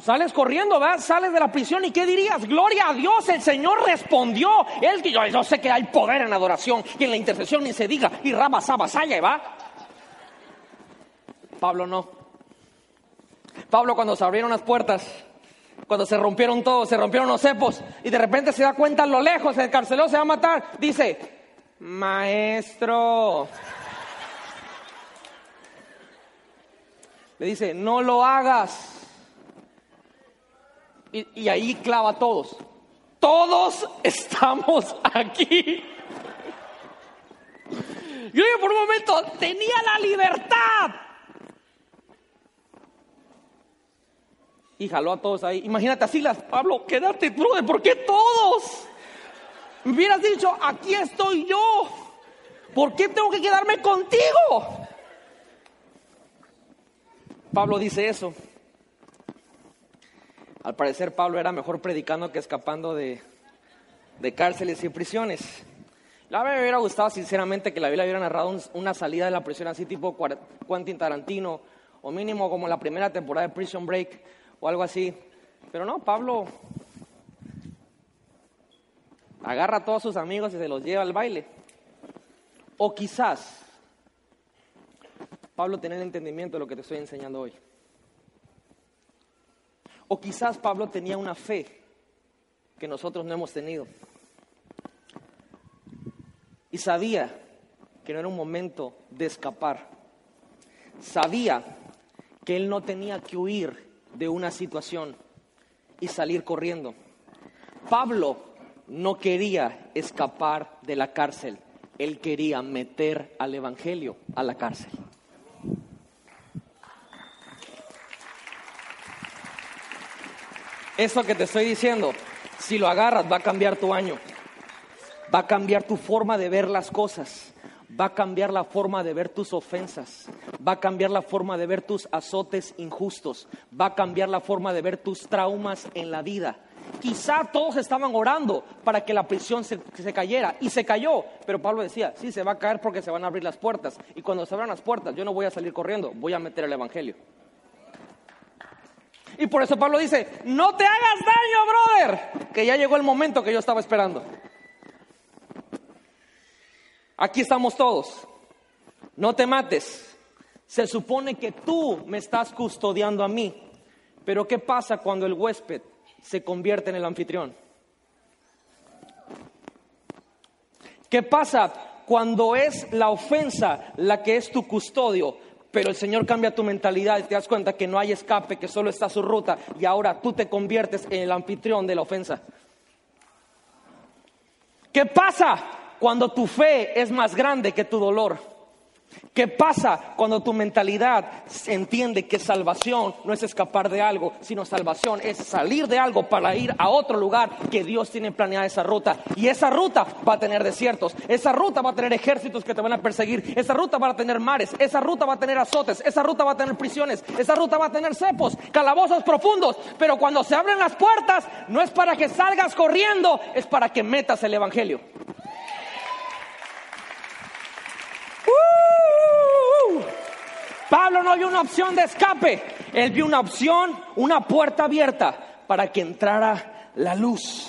Sales corriendo, ¿verdad? Sales de la prisión y ¿qué dirías? Gloria a Dios, el Señor respondió. Él, yo, yo sé que hay poder en adoración y en la intercesión ni se diga. Y Rama Salla, ¿va? Pablo no. Pablo cuando se abrieron las puertas, cuando se rompieron todos, se rompieron los cepos y de repente se da cuenta a lo lejos, el carceló se va a matar, dice, maestro. Le dice, no lo hagas. Y, ahí clava a todos. Todos estamos aquí. Yo por un momento tenía la libertad y jaló a todos ahí. Imagínate así las, Pablo, quédate, brother, ¿por qué todos? Me hubieras dicho, aquí estoy yo. ¿Por qué tengo que quedarme contigo? Pablo dice eso. Al parecer Pablo era mejor predicando que escapando de, de cárceles y prisiones. La me hubiera gustado sinceramente que la Biblia hubiera narrado una salida de la prisión así tipo Quentin Tarantino o mínimo como la primera temporada de Prison Break o algo así. Pero no, Pablo agarra a todos sus amigos y se los lleva al baile. O quizás Pablo tenía el entendimiento de lo que te estoy enseñando hoy. O quizás Pablo tenía una fe que nosotros no hemos tenido. Y sabía que no era un momento de escapar. Sabía que él no tenía que huir de una situación y salir corriendo. Pablo no quería escapar de la cárcel, él quería meter al Evangelio a la cárcel. Eso que te estoy diciendo, si lo agarras va a cambiar tu año, va a cambiar tu forma de ver las cosas, va a cambiar la forma de ver tus ofensas, va a cambiar la forma de ver tus azotes injustos, va a cambiar la forma de ver tus traumas en la vida. Quizá todos estaban orando para que la prisión se, cayera y se cayó, pero Pablo decía, sí, se va a caer porque se van a abrir las puertas. Y cuando se abran las puertas yo no voy a salir corriendo, voy a meter el Evangelio. Y por eso Pablo dice, no te hagas daño, brother, que ya llegó el momento que yo estaba esperando. Aquí estamos todos. No te mates. Se supone que tú me estás custodiando a mí. Pero ¿qué pasa cuando el huésped se convierte en el anfitrión? ¿Qué pasa cuando es la ofensa la que es tu custodio? Pero el Señor cambia tu mentalidad y te das cuenta que no hay escape, que solo está su ruta y ahora tú te conviertes en el anfitrión de la ofensa. ¿Qué pasa cuando tu fe es más grande que tu dolor? ¿Qué pasa cuando tu mentalidad entiende que salvación no es escapar de algo, sino salvación es salir de algo para ir a otro lugar que Dios tiene planeada esa ruta? Y esa ruta va a tener desiertos, esa ruta va a tener ejércitos que te van a perseguir, esa ruta va a tener mares, esa ruta va a tener azotes, esa ruta va a tener prisiones, esa ruta va a tener cepos, calabozos profundos. Pero cuando se abren las puertas, no es para que salgas corriendo, es para que metas el Evangelio. Pablo no vio una opción de escape, él vio una opción, una puerta abierta para que entrara la luz.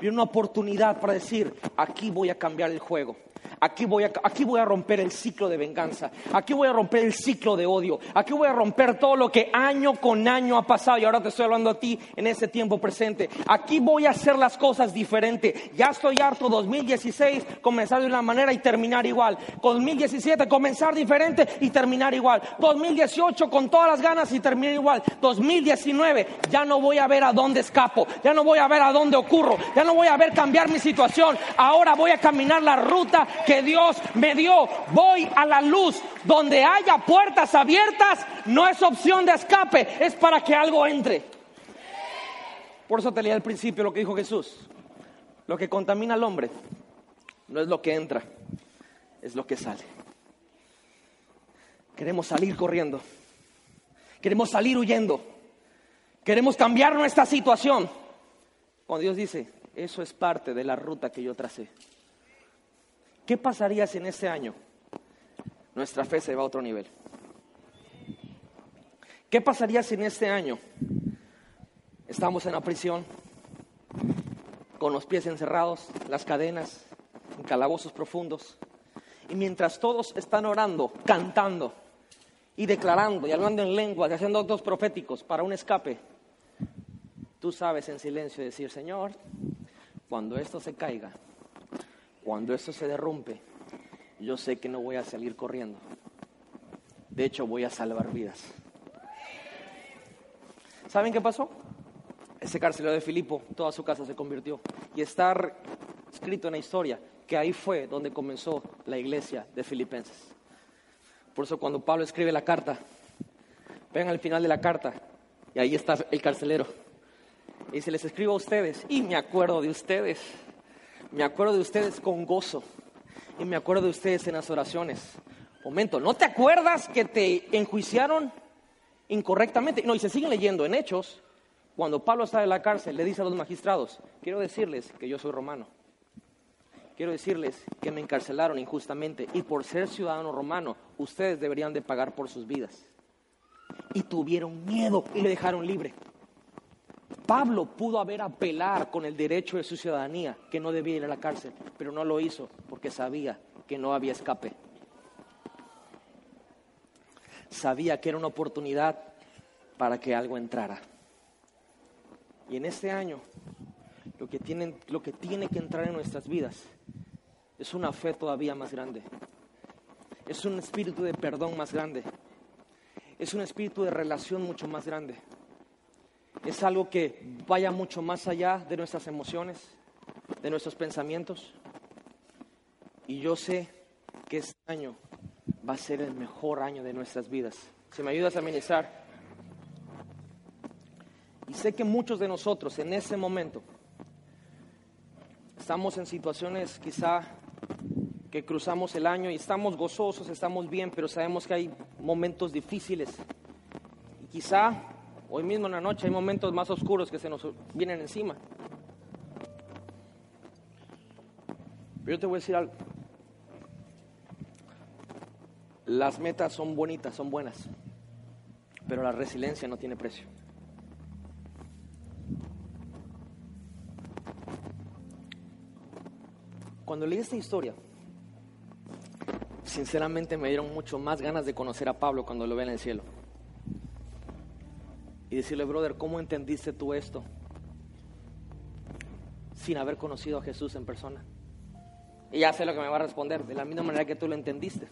Vio una oportunidad para decir, aquí voy a cambiar el juego. Aquí voy, a, aquí voy a romper el ciclo de venganza. Aquí voy a romper el ciclo de odio. Aquí voy a romper todo lo que año con año ha pasado. Y ahora te estoy hablando a ti en ese tiempo presente. Aquí voy a hacer las cosas diferente. Ya estoy harto 2016, comenzar de una manera y terminar igual. 2017, comenzar diferente y terminar igual. 2018, con todas las ganas y terminar igual. 2019, ya no voy a ver a dónde escapo. Ya no voy a ver a dónde ocurro. Ya no voy a ver cambiar mi situación. Ahora voy a caminar la ruta que Dios me dio. Voy a la luz. Donde haya puertas abiertas, no es opción de escape, es para que algo entre. Por eso te leí al principio lo que dijo Jesús. Lo que contamina al hombre no es lo que entra, es lo que sale. Queremos salir corriendo. Queremos salir huyendo. Queremos cambiar nuestra situación. Cuando Dios dice, eso es parte de la ruta que yo tracé. ¿Qué pasaría si en este año nuestra fe se va a otro nivel? ¿Qué pasaría si en este año estamos en la prisión, con los pies encerrados, las cadenas, en calabozos profundos, y mientras todos están orando, cantando y declarando y hablando en lenguas y haciendo actos proféticos para un escape, tú sabes en silencio decir, Señor, cuando esto se caiga, cuando esto se derrumpe, yo sé que no voy a salir corriendo. De hecho, voy a salvar vidas. ¿Saben qué pasó? Ese carcelero de Filipo, toda su casa se convirtió. Y está escrito en la historia que ahí fue donde comenzó la iglesia de Filipenses. Por eso cuando Pablo escribe la carta, ven al final de la carta y ahí está el carcelero. Y se les escribo a ustedes y me acuerdo de ustedes me acuerdo de ustedes con gozo y me acuerdo de ustedes en las oraciones. Momento, ¿no te acuerdas que te enjuiciaron incorrectamente? No, y se siguen leyendo en Hechos. Cuando Pablo está en la cárcel, le dice a los magistrados, quiero decirles que yo soy romano. Quiero decirles que me encarcelaron injustamente y por ser ciudadano romano, ustedes deberían de pagar por sus vidas. Y tuvieron miedo y le dejaron libre. Pablo pudo haber apelar con el derecho de su ciudadanía, que no debía ir a la cárcel, pero no lo hizo porque sabía que no había escape. Sabía que era una oportunidad para que algo entrara. Y en este año, lo que, lo que tiene que entrar en nuestras vidas es una fe todavía más grande. Es un espíritu de perdón más grande. Es un espíritu de relación mucho más grande. Es algo que vaya mucho más allá de nuestras emociones, de nuestros pensamientos. Y yo sé que este año va a ser el mejor año de nuestras vidas. Si me ayudas a ministrar. Y sé que muchos de nosotros en ese momento estamos en situaciones quizá que cruzamos el año y estamos gozosos, estamos bien, pero sabemos que hay momentos difíciles. Y quizá hoy mismo en la noche hay momentos más oscuros que se nos vienen encima. Pero yo te voy a decir algo. Las metas son bonitas, son buenas, pero la resiliencia no tiene precio. Cuando leí esta historia, sinceramente me dieron mucho más ganas de conocer a Pablo cuando lo ve en el cielo. Y decirle, brother, ¿cómo entendiste tú esto? Sin haber conocido a Jesús en persona. Y ya sé lo que me va a responder, de la misma manera que tú lo entendiste,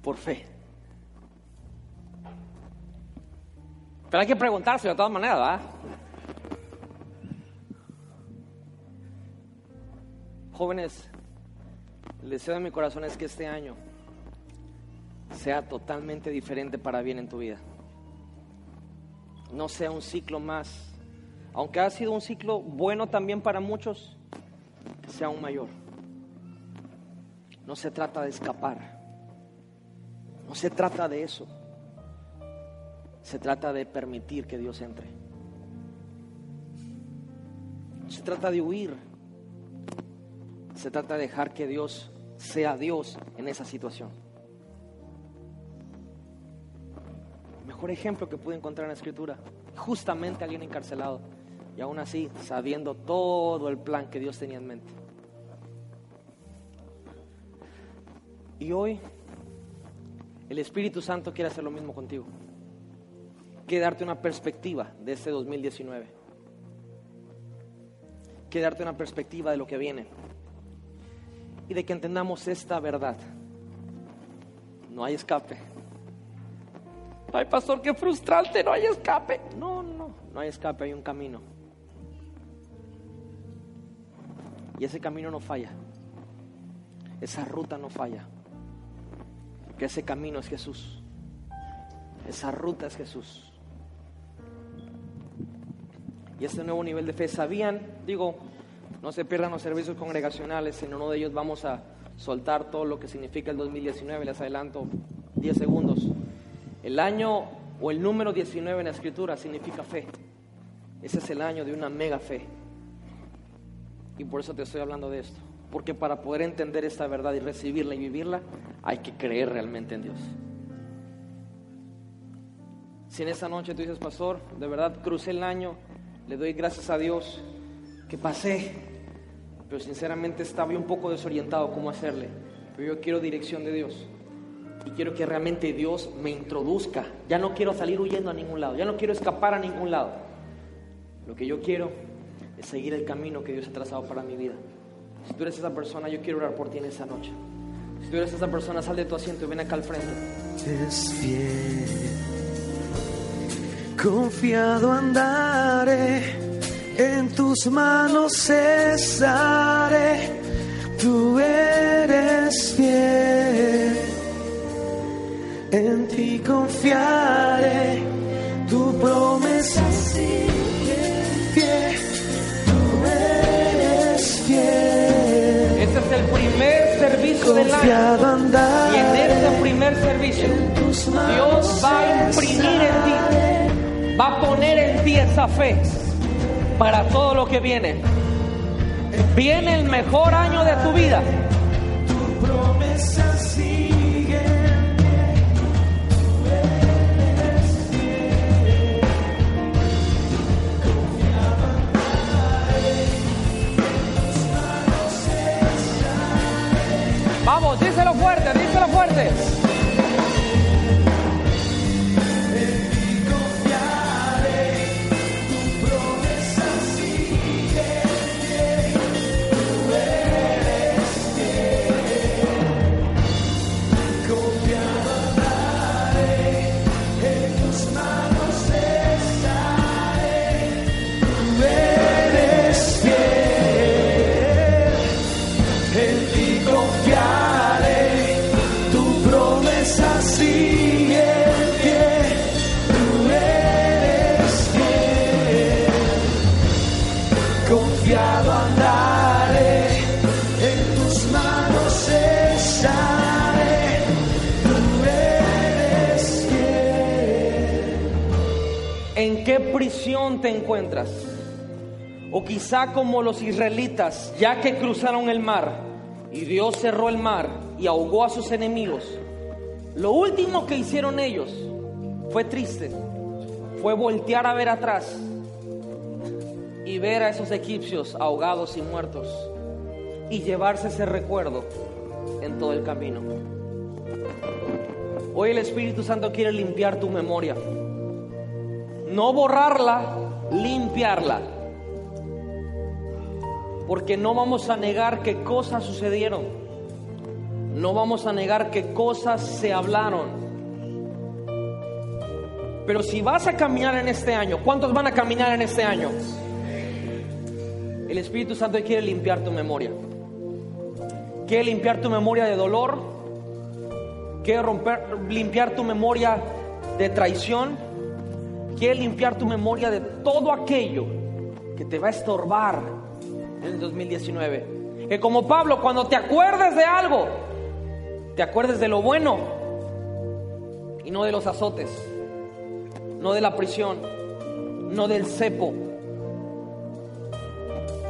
por fe. Pero hay que preguntarse de todas maneras, ¿verdad? Jóvenes, el deseo de mi corazón es que este año sea totalmente diferente para bien en tu vida. No sea un ciclo más, aunque ha sido un ciclo bueno también para muchos, sea un mayor. No se trata de escapar, no se trata de eso, se trata de permitir que Dios entre. No se trata de huir, se trata de dejar que Dios sea Dios en esa situación. Mejor ejemplo que pude encontrar en la escritura, justamente alguien encarcelado y aún así sabiendo todo el plan que Dios tenía en mente. Y hoy el Espíritu Santo quiere hacer lo mismo contigo. Quiere darte una perspectiva de este 2019. Quiere darte una perspectiva de lo que viene y de que entendamos esta verdad. No hay escape. Ay, pastor, qué frustrante, no hay escape. No, no, no hay escape, hay un camino. Y ese camino no falla. Esa ruta no falla. Que ese camino es Jesús. Esa ruta es Jesús. Y este nuevo nivel de fe, ¿sabían? Digo, no se pierdan los servicios congregacionales, en uno de ellos vamos a soltar todo lo que significa el 2019, les adelanto 10 segundos. El año o el número 19 en la escritura significa fe. Ese es el año de una mega fe. Y por eso te estoy hablando de esto. Porque para poder entender esta verdad y recibirla y vivirla, hay que creer realmente en Dios. Si en esta noche tú dices, pastor, de verdad crucé el año, le doy gracias a Dios que pasé pero sinceramente estaba un poco desorientado cómo hacerle. Pero yo quiero dirección de Dios. Y quiero que realmente Dios me introduzca. Ya no quiero salir huyendo a ningún lado. Ya no quiero escapar a ningún lado. Lo que yo quiero es seguir el camino que Dios ha trazado para mi vida. Si tú eres esa persona, yo quiero orar por ti en esa noche. Si tú eres esa persona, sal de tu asiento y ven acá al frente. Confiado andaré en tus manos estaré, tú eres fiel, en ti confiaré, tu promesa sigue fiel, tú eres fiel. Este es el primer servicio del año. Y en este primer servicio, Dios va a imprimir en ti, va a poner en ti esa fe para todo lo que viene. Viene el mejor año de tu vida. Vamos, díselo fuerte, díselo fuerte. Te encuentras? O quizá como los israelitas, ya que cruzaron el mar y Dios cerró el mar y ahogó a sus enemigos. Lo último que hicieron ellos fue triste, fue voltear a ver atrás y ver a esos egipcios ahogados y muertos y llevarse ese recuerdo en todo el camino. Hoy el Espíritu Santo quiere limpiar tu memoria. No borrarla, limpiarla. Porque no vamos a negar que cosas sucedieron. No vamos a negar que cosas se hablaron. Pero si vas a caminar en este año, ¿cuántos van a caminar en este año? El Espíritu Santo quiere limpiar tu memoria. Quiere limpiar tu memoria de dolor. Quiere romper, limpiar tu memoria de traición. Quiere limpiar tu memoria de todo aquello que te va a estorbar en el 2019. Que como Pablo, cuando te acuerdes de algo, te acuerdes de lo bueno y no de los azotes, no de la prisión, no del cepo,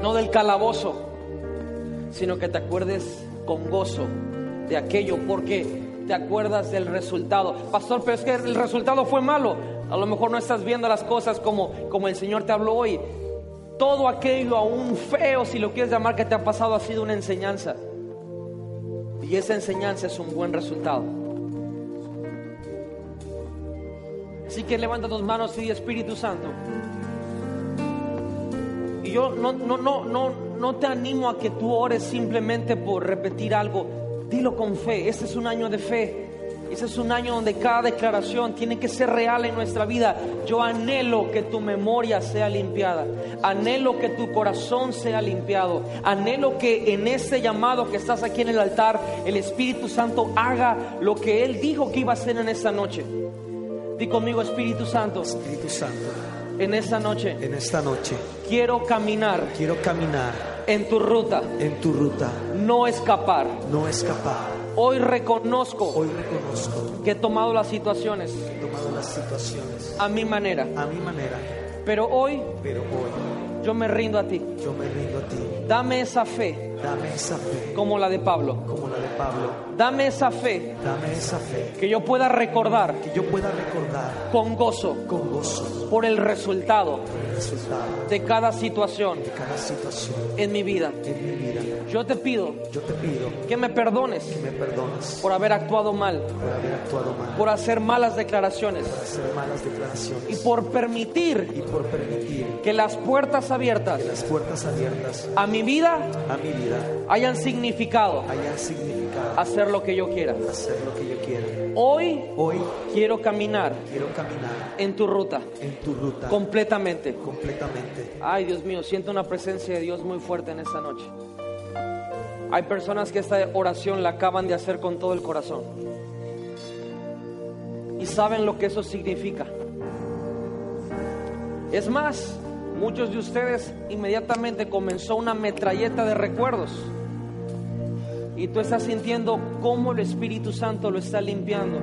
no del calabozo, sino que te acuerdes con gozo de aquello porque te acuerdas del resultado. Pastor, pero es que el resultado fue malo. A lo mejor no estás viendo las cosas como, como el Señor te habló hoy. Todo aquello aún feo, si lo quieres llamar, que te ha pasado ha sido una enseñanza. Y esa enseñanza es un buen resultado. Así que levanta tus manos y di Espíritu Santo. Y yo no, no, no, no, no te animo a que tú ores simplemente por repetir algo. Dilo con fe. Este es un año de fe. Este es un año donde cada declaración tiene que ser real en nuestra vida. Yo anhelo que tu memoria sea limpiada. Anhelo que tu corazón sea limpiado. Anhelo que en este llamado que estás aquí en el altar, el Espíritu Santo haga lo que Él dijo que iba a hacer en esta noche. Di conmigo, Espíritu Santo, Espíritu Santo, en esta noche en esta noche quiero caminar quiero caminar en tu ruta, en tu ruta, no escapar. no escapar. Hoy reconozco Hoy reconozco que he tomado las situaciones que he tomado las situaciones a mi manera, a mi manera, pero hoy pero hoy yo me rindo a ti. yo me rindo a ti. Dame esa fe Dame esa fe como la de Pablo. como la de Pablo. Dame esa fe Dame esa fe que yo pueda recordar que yo pueda recordar con gozo con gozo por el resultado el resultado de cada situación de cada situación en mi vida. en mi vida. Yo te pido Yo te pido que me perdones que me perdones por haber actuado mal, por haber actuado mal, por hacer malas declaraciones por hacer malas y por permitir y por permitir que las puertas abiertas que las puertas abiertas a mi vida a mi vida hayan significado hayan significado hacer lo que yo quiera. hacer lo que yo quiera. Hoy Hoy quiero caminar quiero caminar en tu ruta en tu ruta completamente. completamente. Ay, Dios mío, siento una presencia de Dios muy fuerte en esta noche. Hay personas que esta oración la acaban de hacer con todo el corazón. Y saben lo que eso significa. Es más, muchos de ustedes inmediatamente comenzó una metralleta de recuerdos. Y tú estás sintiendo cómo el Espíritu Santo lo está limpiando.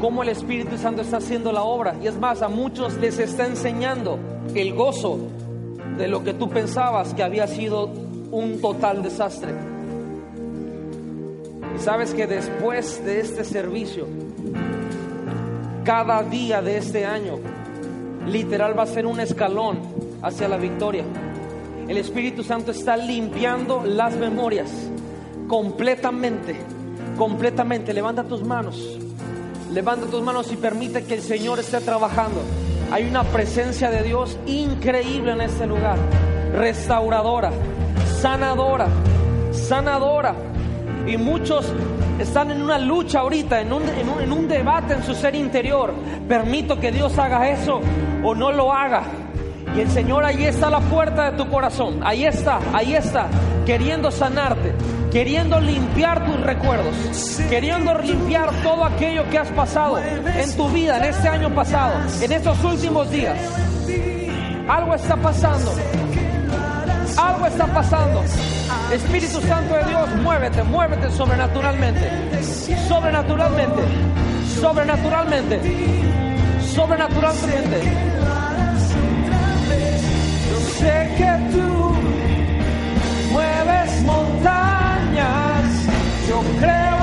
Cómo el Espíritu Santo está haciendo la obra. Y es más, a muchos les está enseñando el gozo de lo que tú pensabas que había sido un total desastre. Y sabes que después de este servicio, cada día de este año, literal va a ser un escalón hacia la victoria. El Espíritu Santo está limpiando las memorias completamente, completamente. Levanta tus manos, levanta tus manos y permite que el Señor esté trabajando. Hay una presencia de Dios increíble en este lugar, restauradora, sanadora, sanadora. Y muchos están en una lucha ahorita, en un, en, un, en un debate en su ser interior. Permito que Dios haga eso o no lo haga. Y el Señor ahí está la puerta de tu corazón, ahí está, ahí está, queriendo sanarte, queriendo limpiar tus recuerdos, queriendo limpiar todo aquello que has pasado en tu vida, en este año pasado, en estos últimos días. Algo está pasando, algo está pasando. Espíritu Santo de Dios, muévete, muévete sobrenaturalmente, sobrenaturalmente. sobrenaturalmente. sobrenaturalmente sé que tú mueves montañas, yo creo.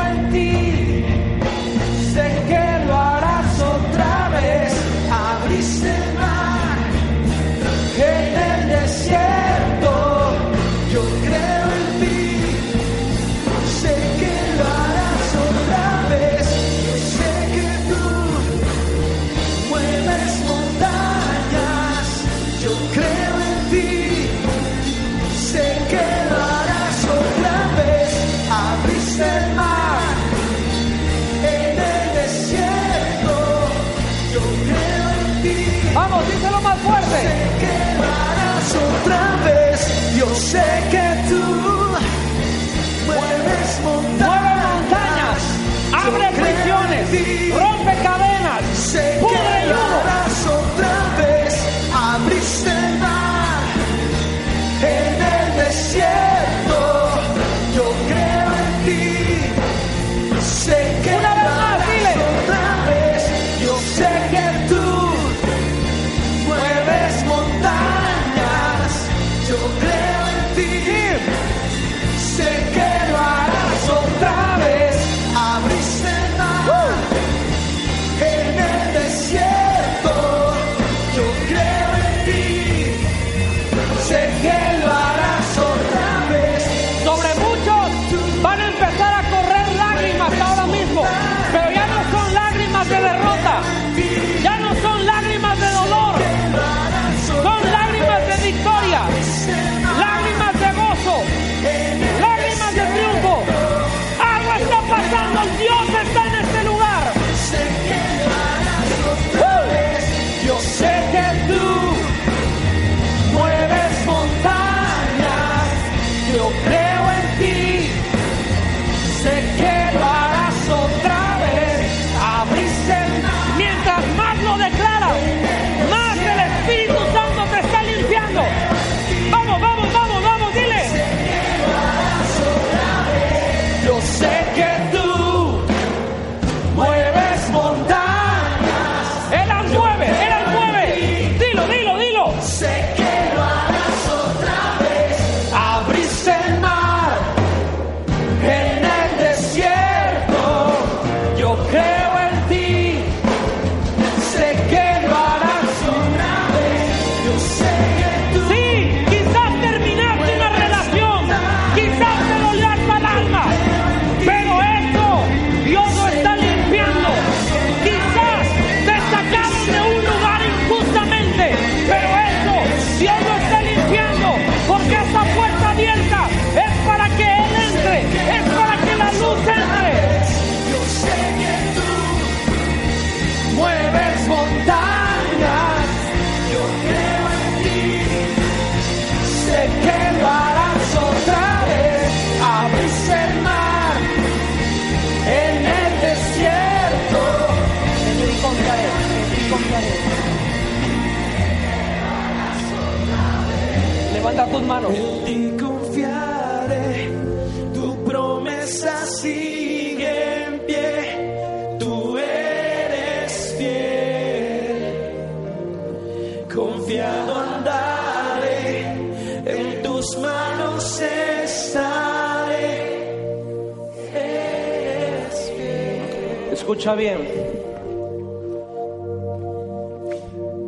Escucha bien.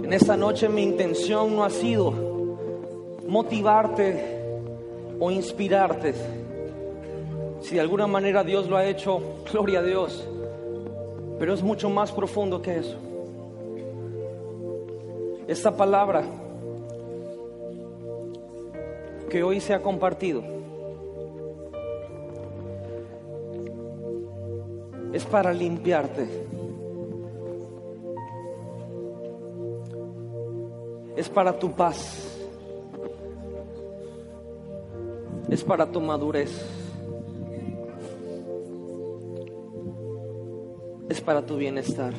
En esta noche mi intención no ha sido motivarte o inspirarte. Si de alguna manera Dios lo ha hecho, gloria a Dios. Pero es mucho más profundo que eso. Esta palabra que hoy se ha compartido es para limpiarte. Es para tu paz. Es para tu madurez. Es para tu bienestar.